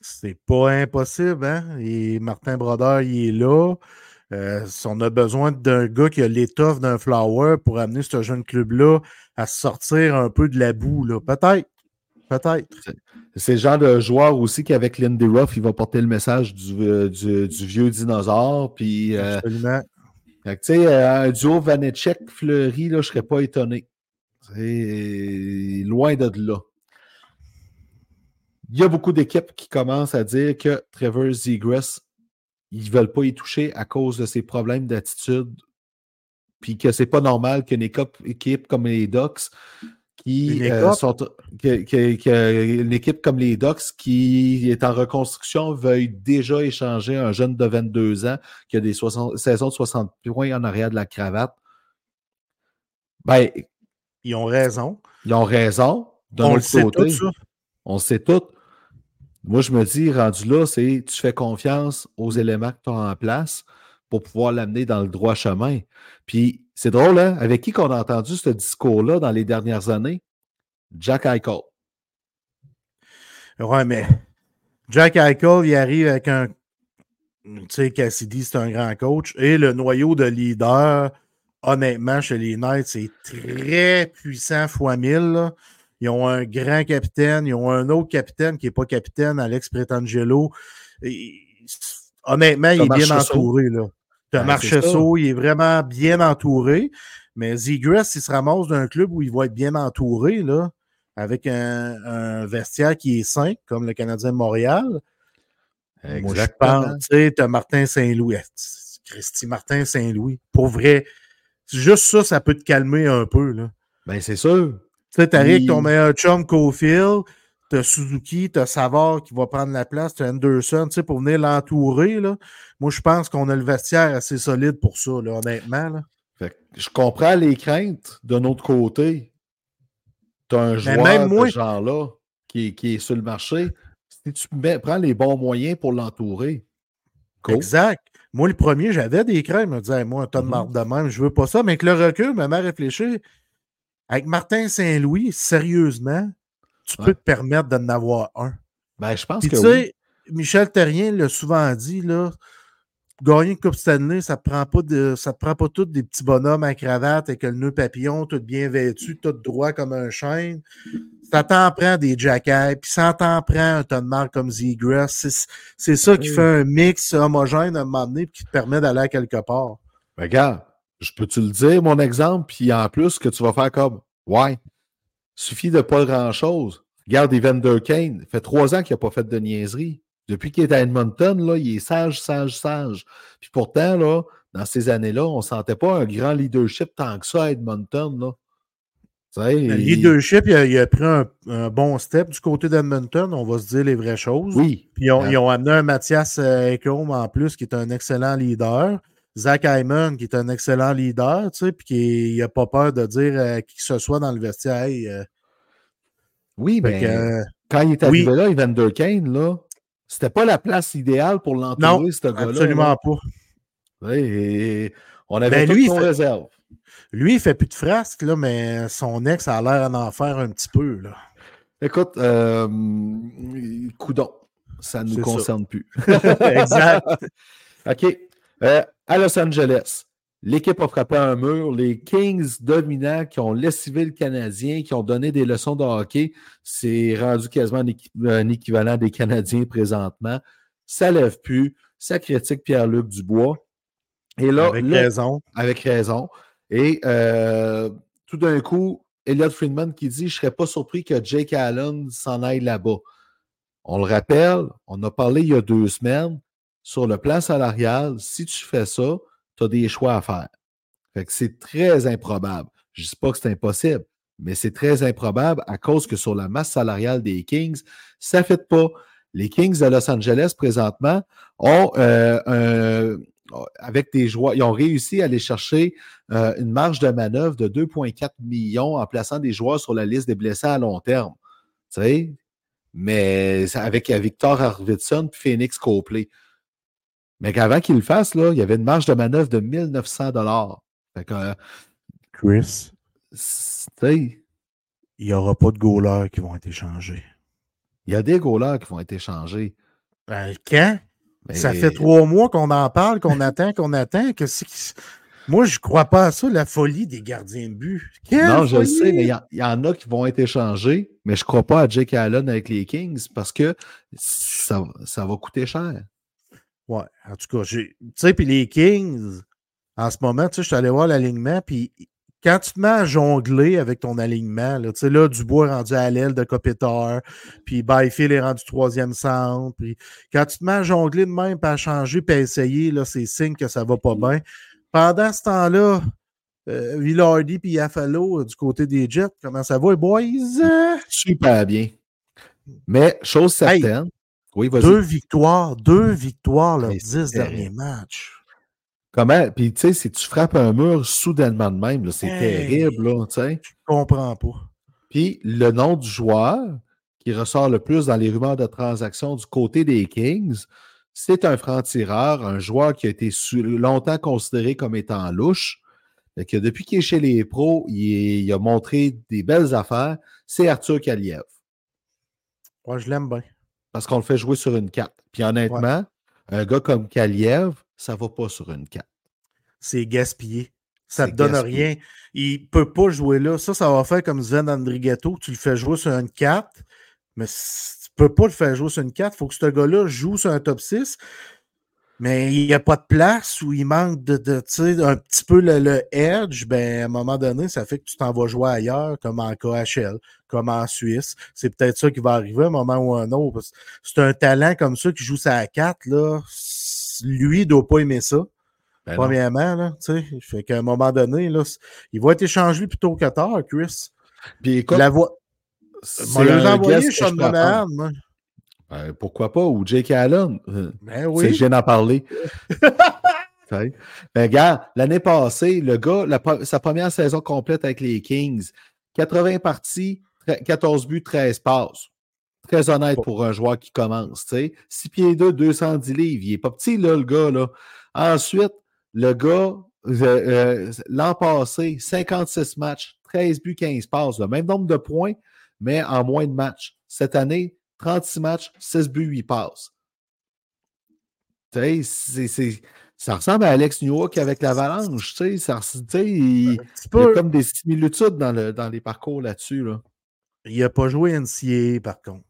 C'est pas impossible, hein? Et Martin Brodeur, il est là. Euh, si on a besoin d'un gars qui a l'étoffe d'un flower pour amener ce jeune club-là à sortir un peu de la boue, là. Peut-être. Peut-être. C'est le genre de joueur aussi qu'avec Lindy Ruff, il va porter le message du, euh, vieux dinosaure. Puis, euh, Absolument. tu sais, un duo Vanetchek-Fleury, je ne serais pas étonné. C'est loin de là. Il y a beaucoup d'équipes qui commencent à dire que Trevor Zegras, ils ne veulent pas y toucher à cause de ses problèmes d'attitude, puis que c'est pas normal qu'une équipe, comme les Ducks, qui euh, sont une équipe comme les Ducks qui est en reconstruction veuille déjà échanger un jeune de 22 ans qui a des saisons de 60 points en arrière de la cravate. Ben, ils ont raison. Ils ont raison. on le sait tout, ça. On sait tout. Moi, je me dis, rendu là, c'est tu fais confiance aux éléments que tu as en place pour pouvoir l'amener dans le droit chemin. Puis, c'est drôle, hein? Avec qui qu'on a entendu ce discours-là dans les dernières années? Jack Eichel. Ouais, mais Jack Eichel, il arrive avec un. Tu sais, Cassidy, c'est un grand coach. Et le noyau de leader honnêtement, chez les Knights, c'est très puissant fois 1000. Ils ont un grand capitaine, ils ont un autre capitaine qui n'est pas capitaine, Alex Pretangelo. honnêtement, il est bien entouré. Là. Thomas ben, il est vraiment bien entouré. Mais Zegras, il se ramasse d'un club où il va être bien entouré, là, avec un, vestiaire qui est sain, comme le Canadien de Montréal. Exactement. Moi, je pense, tu sais, Martin Saint-Louis. Christy Martin Saint-Louis. Pour vrai, Juste ça, ça peut te calmer un peu. Là. Ben, c'est sûr. Tu sais, t'arrives ton meilleur chum Cofield, t'as Suzuki, t'as Savard qui va prendre la place, t'as Anderson, tu sais, pour venir l'entourer. Là. Moi, je pense qu'on a le vestiaire assez solide pour ça, là, honnêtement. Là. je comprends les craintes de notre côté. Tu as un joueur de ce genre-là qui, qui, est sur le marché. Si tu prends les bons moyens pour l'entourer. Exact. Moi, le premier, j'avais des crèmes. Je me disais, moi, un tonne de marde de même, je veux pas ça. Mais avec le recul, ma mère réfléchit. Avec Martin Saint-Louis, sérieusement, tu peux te permettre d'en avoir un. Ben, je pense que. Tu sais, Michel Terrien l'a souvent dit, là. Gagner une Coupe Stanley, ça ne prend pas de, ça prend pas tout des petits bonhommes à cravate avec le nœud papillon, tout bien vêtu, tout droit comme un chêne. Ça t'en prend des jackets, puis ça t'en prend un ton de marque comme Zegras. C'est ça qui fait un mix homogène à un moment donné, qui te permet d'aller à quelque part. regarde, je peux te le dire, mon exemple, puis en plus, que tu vas faire comme Ouais, suffit de pas grand-chose. Regarde Evander Kane, ça fait trois ans qu'il n'a pas fait de niaiserie. Depuis qu'il est à Edmonton, là, il est sage, sage, sage. Puis pourtant, là, dans ces années-là, on ne sentait pas un grand leadership tant que ça à Edmonton. Là. Le leadership, il a, pris un, bon step du côté d'Edmonton, on va se dire les vraies choses. Oui. Puis ils ont, amené un Mathias Ekholm en plus, qui est un excellent leader. Zach Hyman, qui est un excellent leader, tu sais, puis qui n'a pas peur de dire à qui que ce soit dans le vestiaire. Euh, oui, mais quand il est arrivé là, Evander Kane, là, C'était pas la place idéale pour l'entourer, ce gars-là. absolument là. pas. Oui, et on avait Ben, lui, son fait- réserve. Lui, il fait plus de frasques, là, mais son ex a l'air d'en faire un petit peu. Là. Écoute, euh, coudon, ça ne nous ça. concerne plus. exact. OK. Euh, à Los Angeles, l'équipe a frappé un mur. Les Kings dominants qui ont lessivé le Canadien, qui ont donné des leçons de hockey, c'est rendu quasiment un, équi- un équivalent des Canadiens présentement. Ça lève plus. Ça critique Pierre-Luc Dubois. Et là, Avec là, raison. avec raison. Et euh, tout d'un coup, Elliot Friedman qui dit Je ne serais pas surpris que Jake Allen s'en aille là-bas. On le rappelle, on a parlé il y a deux semaines. Sur le plan salarial, si tu fais ça, tu as des choix à faire. C'est très improbable. Je ne dis pas que c'est impossible, mais c'est très improbable à cause que sur la masse salariale des Kings, ça ne fait pas. Les Kings de Los Angeles, présentement, ont euh, un- avec des joueurs, ils ont réussi à aller chercher euh, une marge de manœuvre de 2,4 millions en plaçant des joueurs sur la liste des blessés à long terme. Tu sais? Mais avec Victor Arvidsson et Phoenix Copley. Mais qu'avant qu'ils le fassent, là, il y avait une marge de manœuvre de 1900 dollars. Fait que, euh, Chris, il n'y aura pas de goalers qui vont être échangés. il y a des goalers qui vont être échangés. Ben, quand? Mais- Ça fait trois mois qu'on en parle, qu'on attend, qu'on attend. Que Moi, je crois pas à ça, la folie des gardiens de but. Quelle Non, je le sais, mais il y, en- il y en a qui vont être échangés, mais je ne crois pas à Jake Allen avec les Kings parce que ça, ça va coûter cher. Ouais, en tout cas, j'ai. Tu sais, puis les Kings, en ce moment, tu sais, je suis allé voir l'alignement, puis quand tu te mets à jongler avec ton alignement, là, tu sais, là, Dubois est rendu à l'aile de Kopitar, puis Byfield est rendu troisième centre, puis quand tu te mets à jongler de même, puis à changer, puis à essayer, là, c'est signe que ça va pas bien. Pendant ce temps-là, euh, Villardi puis Yafalo, euh, du côté des Jets, comment ça va, les boys? Super bien. Mais, chose Hey, certaine, oui. Deux victoires, deux victoires, leurs Mais dix derniers matchs. Comment? Puis, tu sais, si tu frappes un mur soudainement de même, c'est Hey. terrible, là, tu sais. Je comprends pas. Puis, le nom du joueur qui ressort le plus dans les rumeurs de transactions du côté des Kings, c'est un franc-tireur, un joueur qui a été longtemps considéré comme étant louche. Fait que depuis qu'il est chez les pros, il, est- il a montré des belles affaires. C'est Arthur Kaliev. Moi, je l'aime bien. Parce qu'on le fait jouer sur une 4. Puis honnêtement, un gars comme Kaliev, ça va pas sur une 4. c'est gaspillé. Ça C'est te donne gaspillé. rien. Il peut pas jouer là. Ça, ça va faire comme Sven Andrigetto. Tu le fais jouer sur une 4, mais tu peux pas le faire jouer sur une 4. Il faut que ce gars-là joue sur un top 6. Mais il n'y a pas de place ou il manque de, de tu sais, un petit peu le, le edge. Ben, à un moment donné, ça fait que tu t'en vas jouer ailleurs, comme en KHL, comme en Suisse. C'est peut-être ça qui va arriver à un moment ou un autre. C'est un talent comme ça qui joue ça à 4. Là. Lui, il doit pas aimer ça. Ben. Premièrement, là, tu sais, fait qu'à un moment donné, là, il va être échangé plutôt que tard, Chris. Puis écoute, La voix. c'est envoyé Sean. Monahan, Ben, pourquoi pas? Ou Jake Allen. Euh, Ben C'est oui. je viens d'en parler. Ben, regarde, l'année passée, le gars, la sa première saison complète avec les Kings, 80 parties, tre- 14 buts, 13 passes. Très honnête pour un joueur qui commence. tu sais. 6 pieds 2, 210 livres. Il est pas petit, là, le gars. Là. Ensuite, le gars, euh, euh, l'an passé, 56 matchs, 13 buts, 15 passes. Le même nombre de points, mais en moins de matchs. Cette année, 36 matchs, 6 buts, 8 passes. Tu sais, ça ressemble à Alex Newhook avec l'Avalanche. Tu sais, il, il y a comme des similitudes dans, le, dans les parcours là-dessus. Là. Il n'a pas joué NCAA, par contre.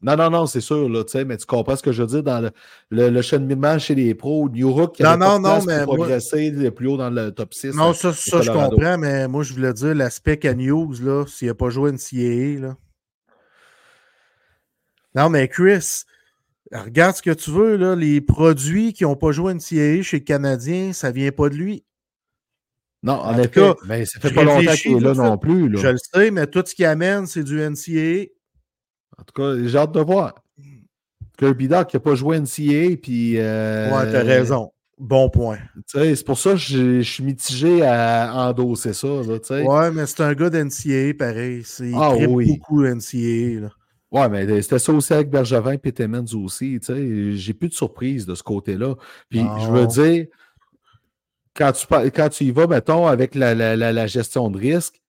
Non, non, non, c'est sûr, là, tu sais, mais tu comprends ce que je veux dire dans le, le, le cheminement chez les pros. Newhook qui Non, non, mais pour progresser plus haut dans le top 6. Non, euh, ça, ça je comprends, mais moi, je voulais dire l'aspect à News, là, s'il n'a pas joué NCAA, là. Non, mais Chris, regarde ce que tu veux, là. Les produits qui n'ont pas joué NCAA chez le Canadien, ça vient pas de lui. Non, En en, tout effet, cas, mais ça fait pas longtemps qu'il est là non plus. Là. Je le sais, mais tout ce qu'il amène, c'est du NCAA. En tout cas, j'ai hâte de voir. Kirby Doc qui n'a pas joué NCAA, puis. euh, Ouais, t'as raison. Bon point. C'est pour ça que je, suis mitigé à endosser ça. Là. Ouais, mais c'est un gars d'NCAA, pareil. C'est- Il Ah oui. beaucoup NCAA. Là. Ouais, mais c'était ça aussi avec Bergevin et Timmons aussi. J'ai plus de surprise de ce côté-là. Puis je veux dire, quand tu, quand tu y vas, mettons, avec la, la, la, gestion de risque,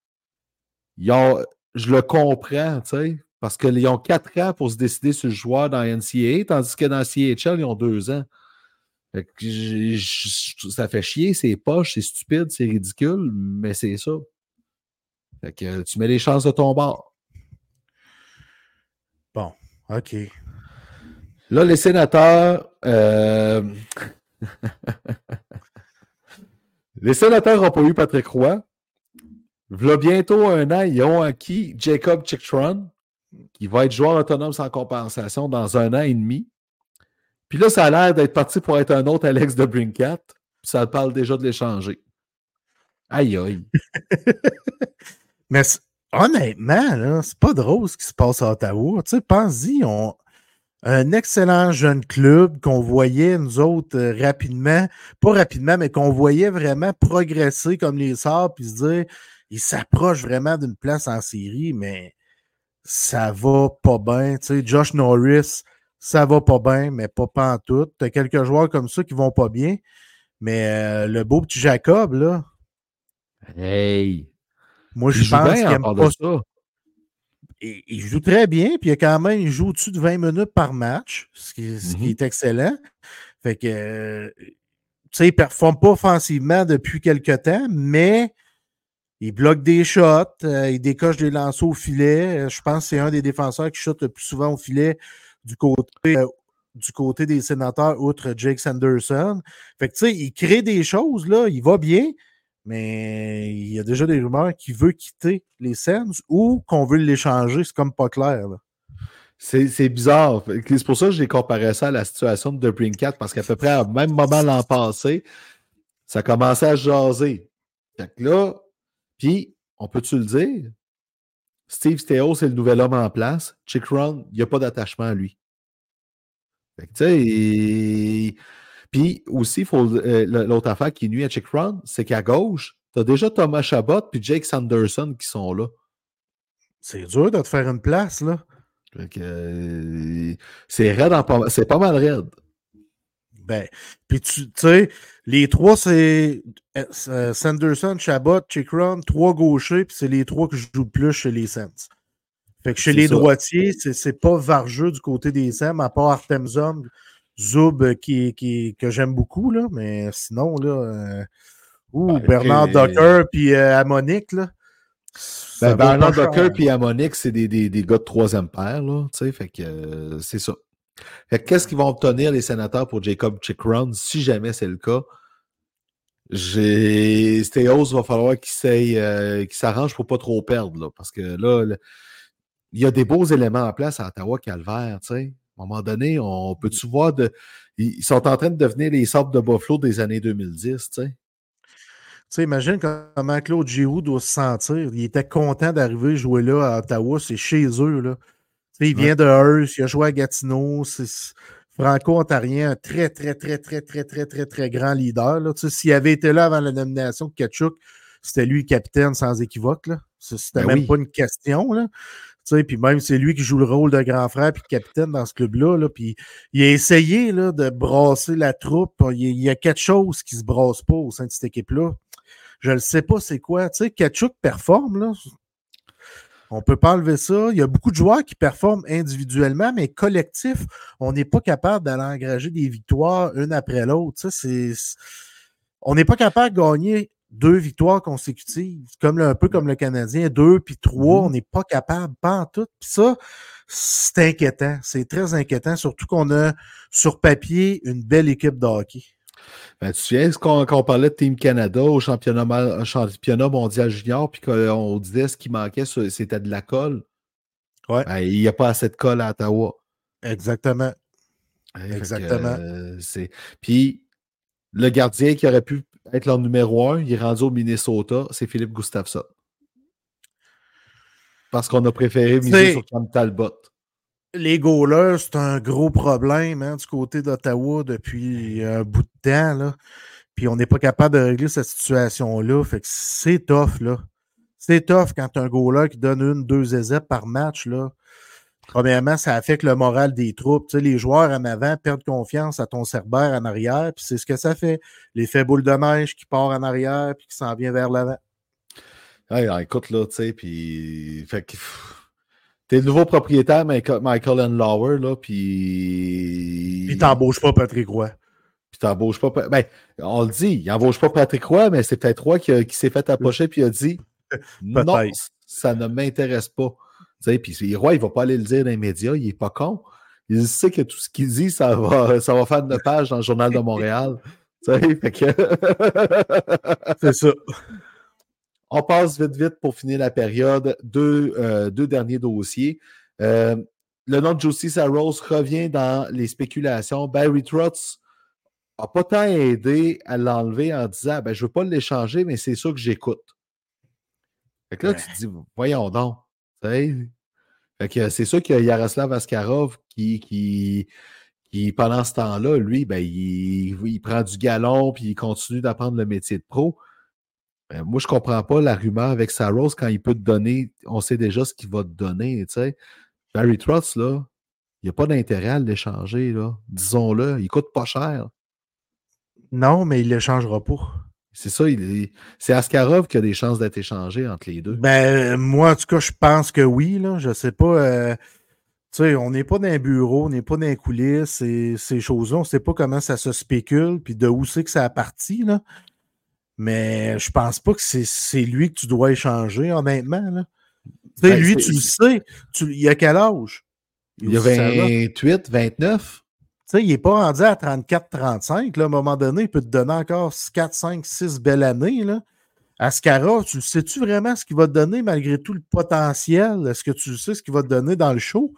je le comprends, tu sais, parce qu'ils ont quatre ans pour se décider sur le joueur dans NCAA, tandis que dans CHL, ils ont deux ans. ça fait chier, c'est poche, c'est stupide, c'est ridicule, mais c'est ça. Fait que tu mets les chances de ton bord. Bon, OK. Là, les sénateurs. Euh, les sénateurs n'ont pas eu Patrick Roy. V'là bientôt un an, ils ont acquis Jacob Chichtron, qui va être joueur autonome sans compensation dans un an et demi. Puis là, ça a l'air d'être parti pour être un autre Alex de Brinkat. Ça parle déjà de l'échanger. Aïe aïe. Mais honnêtement, c'est pas drôle ce qui se passe à Ottawa. Tu sais, pense-y, on, un excellent jeune club qu'on voyait, nous autres, euh, rapidement, pas rapidement, mais qu'on voyait vraiment progresser comme les sorts, puis se dire, il s'approche vraiment d'une place en série, mais ça va pas bien. Tu sais, Josh Norris, ça va pas bien, mais pas, pas en tout. Quelques joueurs comme ça qui vont pas bien, mais euh, le beau petit Jacob, là. Hey! Moi, je pense qu'il aime pas ça. Il, joue très bien, puis il, a quand même, il joue au-dessus de 20 minutes par match, ce qui, mm-hmm. est excellent. Fait que, tu sais, il ne performe pas offensivement depuis quelques temps, mais il bloque des shots, euh, il décoche des lancers au filet. Euh, je pense que c'est un des défenseurs qui shot le plus souvent au filet du côté, euh, du côté des sénateurs, outre Jake Sanderson. Fait que, tu sais, il crée des choses, là, il va bien, mais il y a déjà des rumeurs qu'il veut quitter les Sens ou qu'on veut l'échanger. C'est comme pas clair, C'est bizarre. C'est pour ça que j'ai comparé ça à la situation de Brinkat, parce qu'à peu près au même moment l'an passé, ça commençait à jaser. Fait que là, puis, on peut-tu le dire? Steve Stéo, c'est le nouvel homme en place. Chick Run, il n'y a pas d'attachement à lui. Fait que, tu sais, puis aussi, euh, l'autre affaire qui nuit à Chick Run, c'est qu'à gauche, tu as déjà Thomas Chabot puis Jake Sanderson qui sont là. C'est dur de te faire une place, là. Euh, c'est raide, c'est pas mal raide. Ben, puis tu sais, les trois, c'est euh, Sanderson, Chabot, Chickron, trois gauchers, puis c'est les trois que je joue le plus chez les Saints. Fait que chez les droitiers, c'est pas vargeux du côté des Saints, à part Artemzom, Zub, euh, qui, qui, que j'aime beaucoup, là, mais sinon, là, euh, ou Bernard Docker, puis Amonique, là. Ben, Bernard Docker puis Amonique, c'est des, des, des, gars de troisième paire, là, tu sais, fait que c'est ça. Qu'est-ce qu'ils vont obtenir les sénateurs pour Jacob Chickron si jamais c'est le cas? Stéos va falloir qu'il euh, s'arrange pour pas trop perdre, là, parce que là, il y a des beaux éléments en place à Ottawa, Calvaire, tu sais. À un moment donné, on peut-tu voir de. Ils sont en train de devenir les sortes de Buffalo des années 2010, tu sais? Tu sais, imagine comment Claude Giroux doit se sentir. Il était content d'arriver jouer là à Ottawa, c'est chez eux, là il vient de Hearst, il a joué à Gatineau. Franco-ontarien, un très, très, très, très, très, très, très, très grand leader. S'il avait été là avant la nomination de Kachuk, c'était lui le capitaine sans équivoque. C'était ben même pas une question. Là. Puis même, c'est lui qui joue le rôle de grand frère et de capitaine dans ce club-là. Là, puis il a essayé là, de brasser la troupe. Il, y a quelque chose qui ne se brasse pas au sein de cette équipe-là. Je ne sais pas c'est quoi. Tu sais, Kachuk performe, là. On peut pas enlever ça. Il y a beaucoup de joueurs qui performent individuellement, mais collectif, on n'est pas capable d'aller engager des victoires une après l'autre. On n'est pas capable de gagner deux victoires consécutives, comme un peu comme le Canadien, deux puis trois, mm-hmm. on n'est pas capable, pas en tout. Puis ça, c'est inquiétant. C'est très inquiétant, surtout qu'on a sur papier une belle équipe de hockey. Ben, tu sais, quand, on parlait de Team Canada au championnat, championnat mondial junior, puis qu'on disait ce qui manquait, c'était de la colle. Ouais. Ben, il n'y a pas assez de colle à Ottawa. Exactement. Exactement. Euh, puis le gardien qui aurait pu être leur numéro un, il est rendu au Minnesota, c'est Philippe Gustafsson. Parce qu'on a préféré miser sur Cam Talbot les goalers, c'est un gros problème hein, du côté d'Ottawa depuis un bout de temps. Là. Puis on n'est pas capable de régler cette situation-là. Fait que c'est tough, là. C'est tough quand as un goaler qui donne une, deux essais par match, là. Premièrement, ça affecte le moral des troupes. Tu sais, les joueurs en avant perdent confiance à ton cerbère en arrière, puis c'est ce que ça fait. L'effet boule de neige qui part en arrière puis qui s'en vient vers l'avant. Ouais, alors, écoute, là, tu sais, puis. Fait que. T'es le nouveau propriétaire, Michael, Michael Lauer, là, puis. Puis t'embauches pas Patrick Roy. Puis t'embauches pas. Ben, on le dit, il n'embauche pas Patrick Roy, mais c'est peut-être Roy qui, qui s'est fait approcher puis a dit Non, ça ne m'intéresse pas. Puis Roy, il ne va pas aller le dire dans les médias, il n'est pas con. Il sait que tout ce qu'il dit, ça va, ça va faire une page dans le Journal de Montréal. Fait que. C'est ça. On passe vite, vite pour finir la période. Deux, euh, deux derniers dossiers. Euh, le nom de Josie Saros revient dans les spéculations. Barry Trotz n'a pas tant aidé à l'enlever en disant ben, Je ne veux pas l'échanger, mais c'est ça que j'écoute. Fait que là, Ouais. tu te dis Voyons donc. Que c'est sûr a Yaroslav Askarov qui, qui, qui pendant ce temps-là, lui, ben, il, prend du galon puis il continue d'apprendre le métier de pro. Ben, moi, je ne comprends pas la rumeur avec Saros quand il peut te donner, on sait déjà ce qu'il va te donner. tu sais. Barry Trotz, il n'y a pas d'intérêt à l'échanger. Disons-le, il coûte pas cher. Non, mais il ne le changera pas. C'est ça, il est- c'est Askarov qui a des chances d'être échangé entre les deux. Ben, moi, en tout cas, je pense que oui. Là. Je sais pas. euh, tu sais, on n'est pas dans un bureau, on n'est pas dans les coulisses, et ces choses-là. On ne sait pas comment ça se spécule, puis de où c'est que ça a parti. Là. Mais je pense pas que c'est c'est lui que tu dois échanger, honnêtement. Là. Ben, lui, tu le sais. Tu, il a quel âge? Il y a Ça va? 28, 29. Tu sais, il n'est pas rendu à 34-35. là. À un moment donné, il peut te donner encore 4, 5, 6 belles années. Là. Ascara, tu sais-tu vraiment ce qu'il va te donner malgré tout le potentiel? Est-ce que tu sais ce qu'il va te donner dans le show?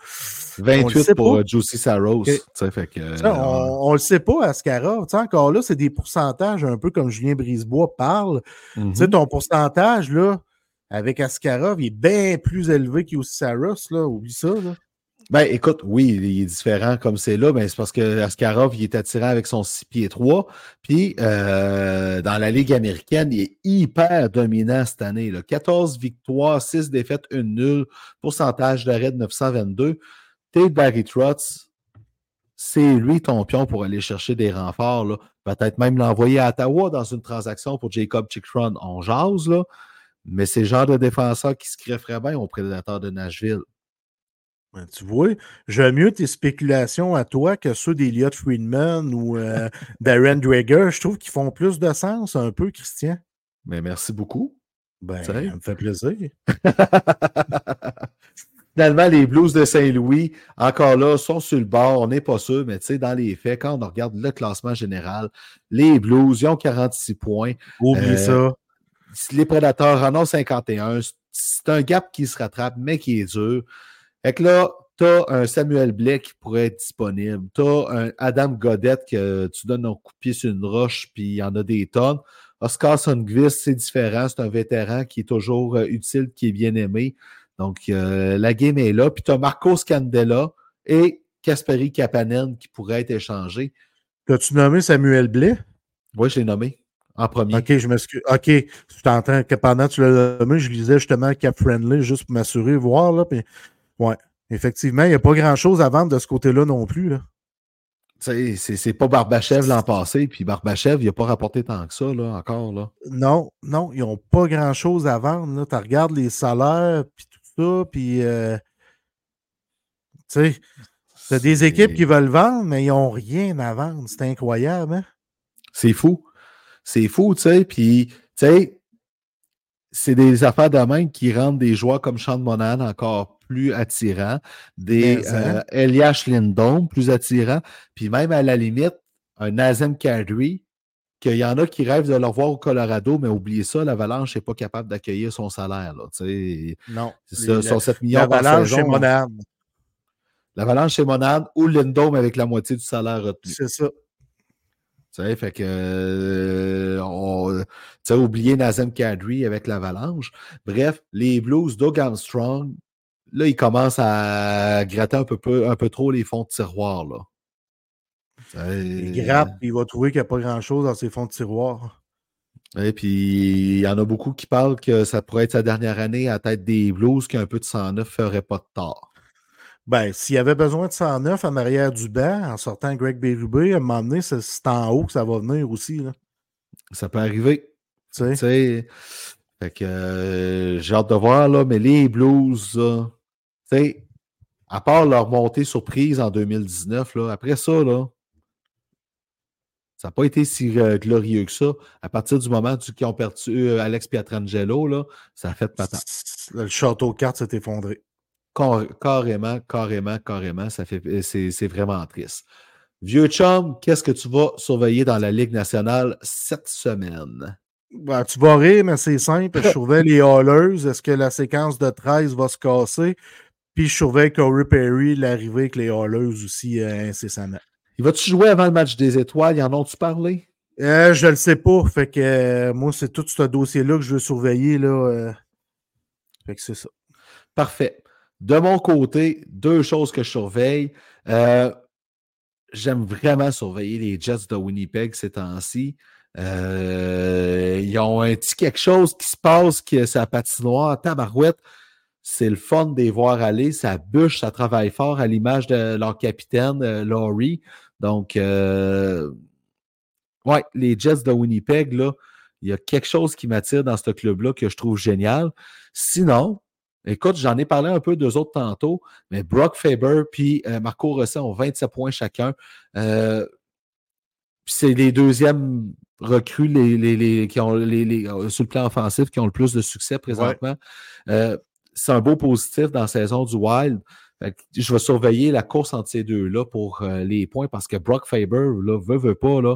On le 28 sait pour euh, Josie Saros. Fait que, Ça, euh, on ne le sait pas, Ascara. Encore là, c'est des pourcentages, un peu comme Julien Brisebois parle. mhm. Ton pourcentage, là, avec Askarov, il est bien plus élevé qu'Yossi Saros, là. Oublie ça, là. Ben, écoute, oui, il est différent comme c'est là, mais c'est parce que Askarov, il est attirant avec son 6 pieds 3. Puis, euh, dans la Ligue américaine, il est hyper dominant cette année. Là. 14 victoires, 6 défaites, 1 nulle, pourcentage d'arrêt de 922. T'es Barry Trotz, c'est lui ton pion pour aller chercher des renforts. Peut-être même l'envoyer à Ottawa dans une transaction pour Jacob Chickron. On jase, là. Mais c'est le genre de défenseur qui se grefferait bien aux prédateurs de Nashville. Ben, tu vois, j'aime mieux tes spéculations à toi que ceux d'Eliot Friedman ou euh, Darren Drager. Je trouve qu'ils font plus de sens un peu, Christian. Mais merci beaucoup. Ben, ça me fait plaisir. Finalement, les Blues de Saint-Louis, encore là, sont sur le bord. On n'est pas sûr, mais tu sais, dans les faits, quand on regarde le classement général, les Blues, ils ont 46 points. Oublie Euh, ça. Les Prédateurs en ont 51. C'est un gap qui se rattrape, mais qui est dur. Fait que là, tu as un Samuel Blake qui pourrait être disponible. Tu as un Adam Godette que tu donnes un coup de pied sur une roche, puis il y en a des tonnes. Oscar Sundqvist, c'est différent. C'est un vétéran qui est toujours euh, utile, qui est bien aimé. Donc, euh, la game est là. Puis tu as Marco Scandella et Kasperi Kapanen qui pourraient être échangés. T'as-tu nommé Samuel Blais? Moi, je l'ai nommé en premier. Ok, je m'excuse. Ok, je t'entends que pendant que tu l'as nommé, je lisais justement Cap Friendly juste pour m'assurer, voir. Là, puis, ouais, effectivement, il n'y a pas grand-chose à vendre de ce côté-là non plus. Là. C'est c'est pas Barbachev l'an passé, puis Barbachev, il n'a pas rapporté tant que ça, là, encore. Là. Non, non, ils n'ont pas grand-chose à vendre. Tu regardes les salaires, puis tout ça, puis euh, tu sais, t'as des équipes qui veulent vendre, mais ils n'ont rien à vendre. C'est incroyable, hein? C'est fou. C'est fou, tu sais. Puis, tu sais, c'est des affaires de même qui rendent des joueurs comme Sean Monahan encore plus attirants, des hein? euh, Elias Lindholm plus attirants, puis même à la limite, un Nazem Kadri, qu'il y en a qui rêvent de le revoir au Colorado, mais oubliez ça, l'Avalanche n'est pas capable d'accueillir son salaire. Là, tu sais. Non. c'est son 7 millions L'avalanche chez saison. Monahan. L'Avalanche chez Monahan ou Lindholm avec la moitié du salaire retenu. C'est ça. Tu sais, fait que euh, on, tu sais, oublier Nazem Kadri avec l'Avalanche. Bref, les Blues, Doug Armstrong, là, ils commencent à gratter un peu, peu- un peu trop les fonds de tiroir. Là. Il gratte, puis il va trouver qu'il n'y a pas grand-chose dans ses fonds de tiroir. Et puis, il y en a beaucoup qui parlent que ça pourrait être sa dernière année à tête des Blues, qu'un peu de 109 ferait pas de tort. Ben, s'il y avait besoin de 109 en arrière du banc, en sortant Greg Berube, à un moment donné, c'est en haut que ça va venir aussi. Là. Ça peut arriver. Tu sais? Fait que euh, j'ai hâte de voir, là, mais les Blues, là, sais, à part leur montée surprise en 2019, là, après ça, là, ça n'a pas été si euh, glorieux que ça. À partir du moment qu'ils ont perdu euh, Alex Pietrangelo, là, ça a fait patate. Le château de cartes s'est effondré. Car- carrément, carrément, carrément, ça fait, euh, c'est, c'est vraiment triste. Vieux chum, qu'est-ce que tu vas surveiller dans la Ligue nationale cette semaine? Ben, tu vas rire, mais c'est simple. Je surveille les Hallers. Est-ce que la séquence de 13 va se casser? Puis je surveille Corey Perry, l'arrivée avec les Hallers aussi euh, incessamment. Il va-tu jouer avant le match des étoiles? Y en ont-tu parlé? Euh, je le sais pas. Fait que euh, moi, c'est tout ce dossier-là que je veux surveiller. Là. Fait que c'est ça. Parfait. De mon côté, deux choses que je surveille. J'aime vraiment surveiller les Jets de Winnipeg ces temps-ci. Ils ont un petit quelque chose qui se passe, qui sa patinoire, tabarouette. C'est le fun de les voir aller. Ça bûche, ça travaille fort à l'image de leur capitaine, euh, Laurie. Donc, euh, ouais, les Jets de Winnipeg, là, il y a quelque chose qui m'attire dans ce club-là que je trouve génial. Sinon, écoute, j'en ai parlé un peu d'eux autres tantôt, mais Brock Faber puis euh, Marco Rosset ont 27 points chacun. Euh, c'est les deuxièmes recrues les, les, les- qui ont les, les- sur le plan offensif qui ont le plus de succès présentement. Euh, c'est un beau positif dans la saison du Wild. Je vais surveiller la course entre ces deux-là pour euh, les points parce que Brock Faber, là, veut, veut pas, là,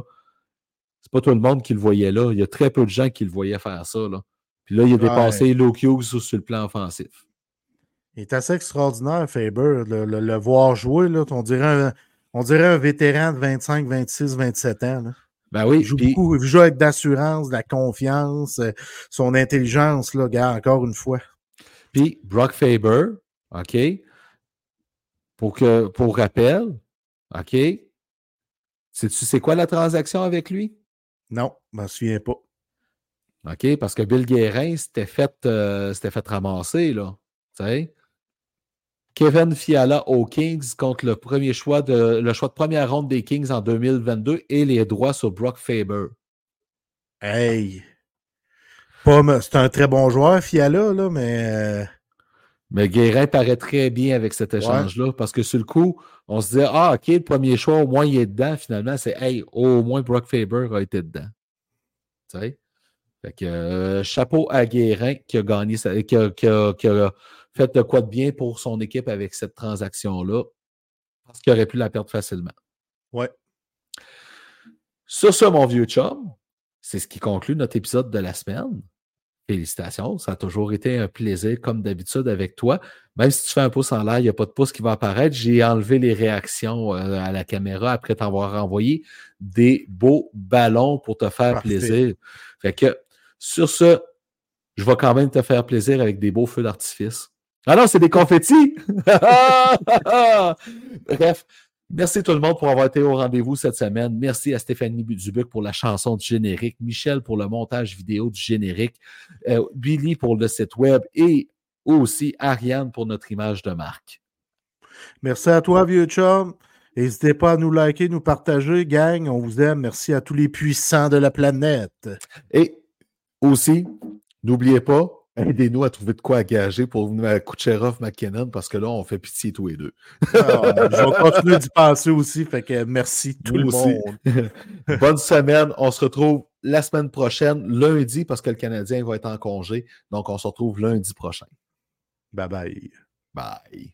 c'est pas tout le monde qui le voyait là. Il y a très peu de gens qui le voyaient faire ça. Là. Puis là, il a dépassé Luke Hughes sur, le plan offensif. Il est assez extraordinaire, Faber. Le, le- le voir jouer, là, on, dirait un, on dirait un vétéran de 25, 26, 27 ans. là. Ben oui, Il joue beaucoup, il joue avec d'assurance, de la confiance, euh, son intelligence, là, gars, encore une fois. Puis Brock Faber, OK, pour, que, pour rappel, OK, sais-tu c'est quoi la transaction avec lui? Non, je m'en souviens pas. OK, parce que Bill Guérin s'était fait, euh, fait ramasser, là. Tu sais? Kevin Fiala aux Kings contre le premier choix de le choix de première ronde des Kings en 2022 et les droits sur Brock Faber. Hey! C'est un très bon joueur, Fiala, là, mais euh, Mais Guérin paraît très bien avec cet échange-là parce que sur le coup, on se disait Ah, OK, le premier choix, au moins il est dedans. Finalement, c'est Hey, au moins Brock Faber a été dedans. Tu sais? Fait que euh, chapeau à Guérin qui a gagné, sa- qui, a, qui a- qui a fait de quoi de bien pour son équipe avec cette transaction-là. Parce qu'il aurait pu la perdre facilement. ouais. Sur ce, mon vieux chum, c'est ce qui conclut notre épisode de la semaine. Félicitations, ça a toujours été un plaisir, comme d'habitude, avec toi. Même si tu fais un pouce en l'air, il n'y a pas de pouce qui va apparaître. J'ai enlevé les réactions euh, à la caméra après t'avoir envoyé des beaux ballons pour te faire Parfait. plaisir. Fait que, sur ce, je vais quand même te faire plaisir avec des beaux feux d'artifice. Ah non, c'est des confettis! Bref, merci tout le monde pour avoir été au rendez-vous cette semaine. Merci à Stéphanie Dubuc pour la chanson du générique, Michel pour le montage vidéo du générique, euh, Billy pour le site web et aussi Ariane pour notre image de marque. Merci à toi, vieux chum. N'hésitez pas à nous liker, nous partager, gang. On vous aime. Merci à tous les puissants de la planète. Et aussi, n'oubliez pas, aidez-nous à trouver de quoi gager pour venir Kucherov McKinnon parce que là, on fait pitié tous les deux. Ah, je vais continuer d'y penser aussi. Fait que merci tout Nous le aussi. monde. Bonne semaine. On se retrouve la semaine prochaine, lundi, parce que le Canadien va être en congé. Donc, on se retrouve lundi prochain. Bye bye. Bye.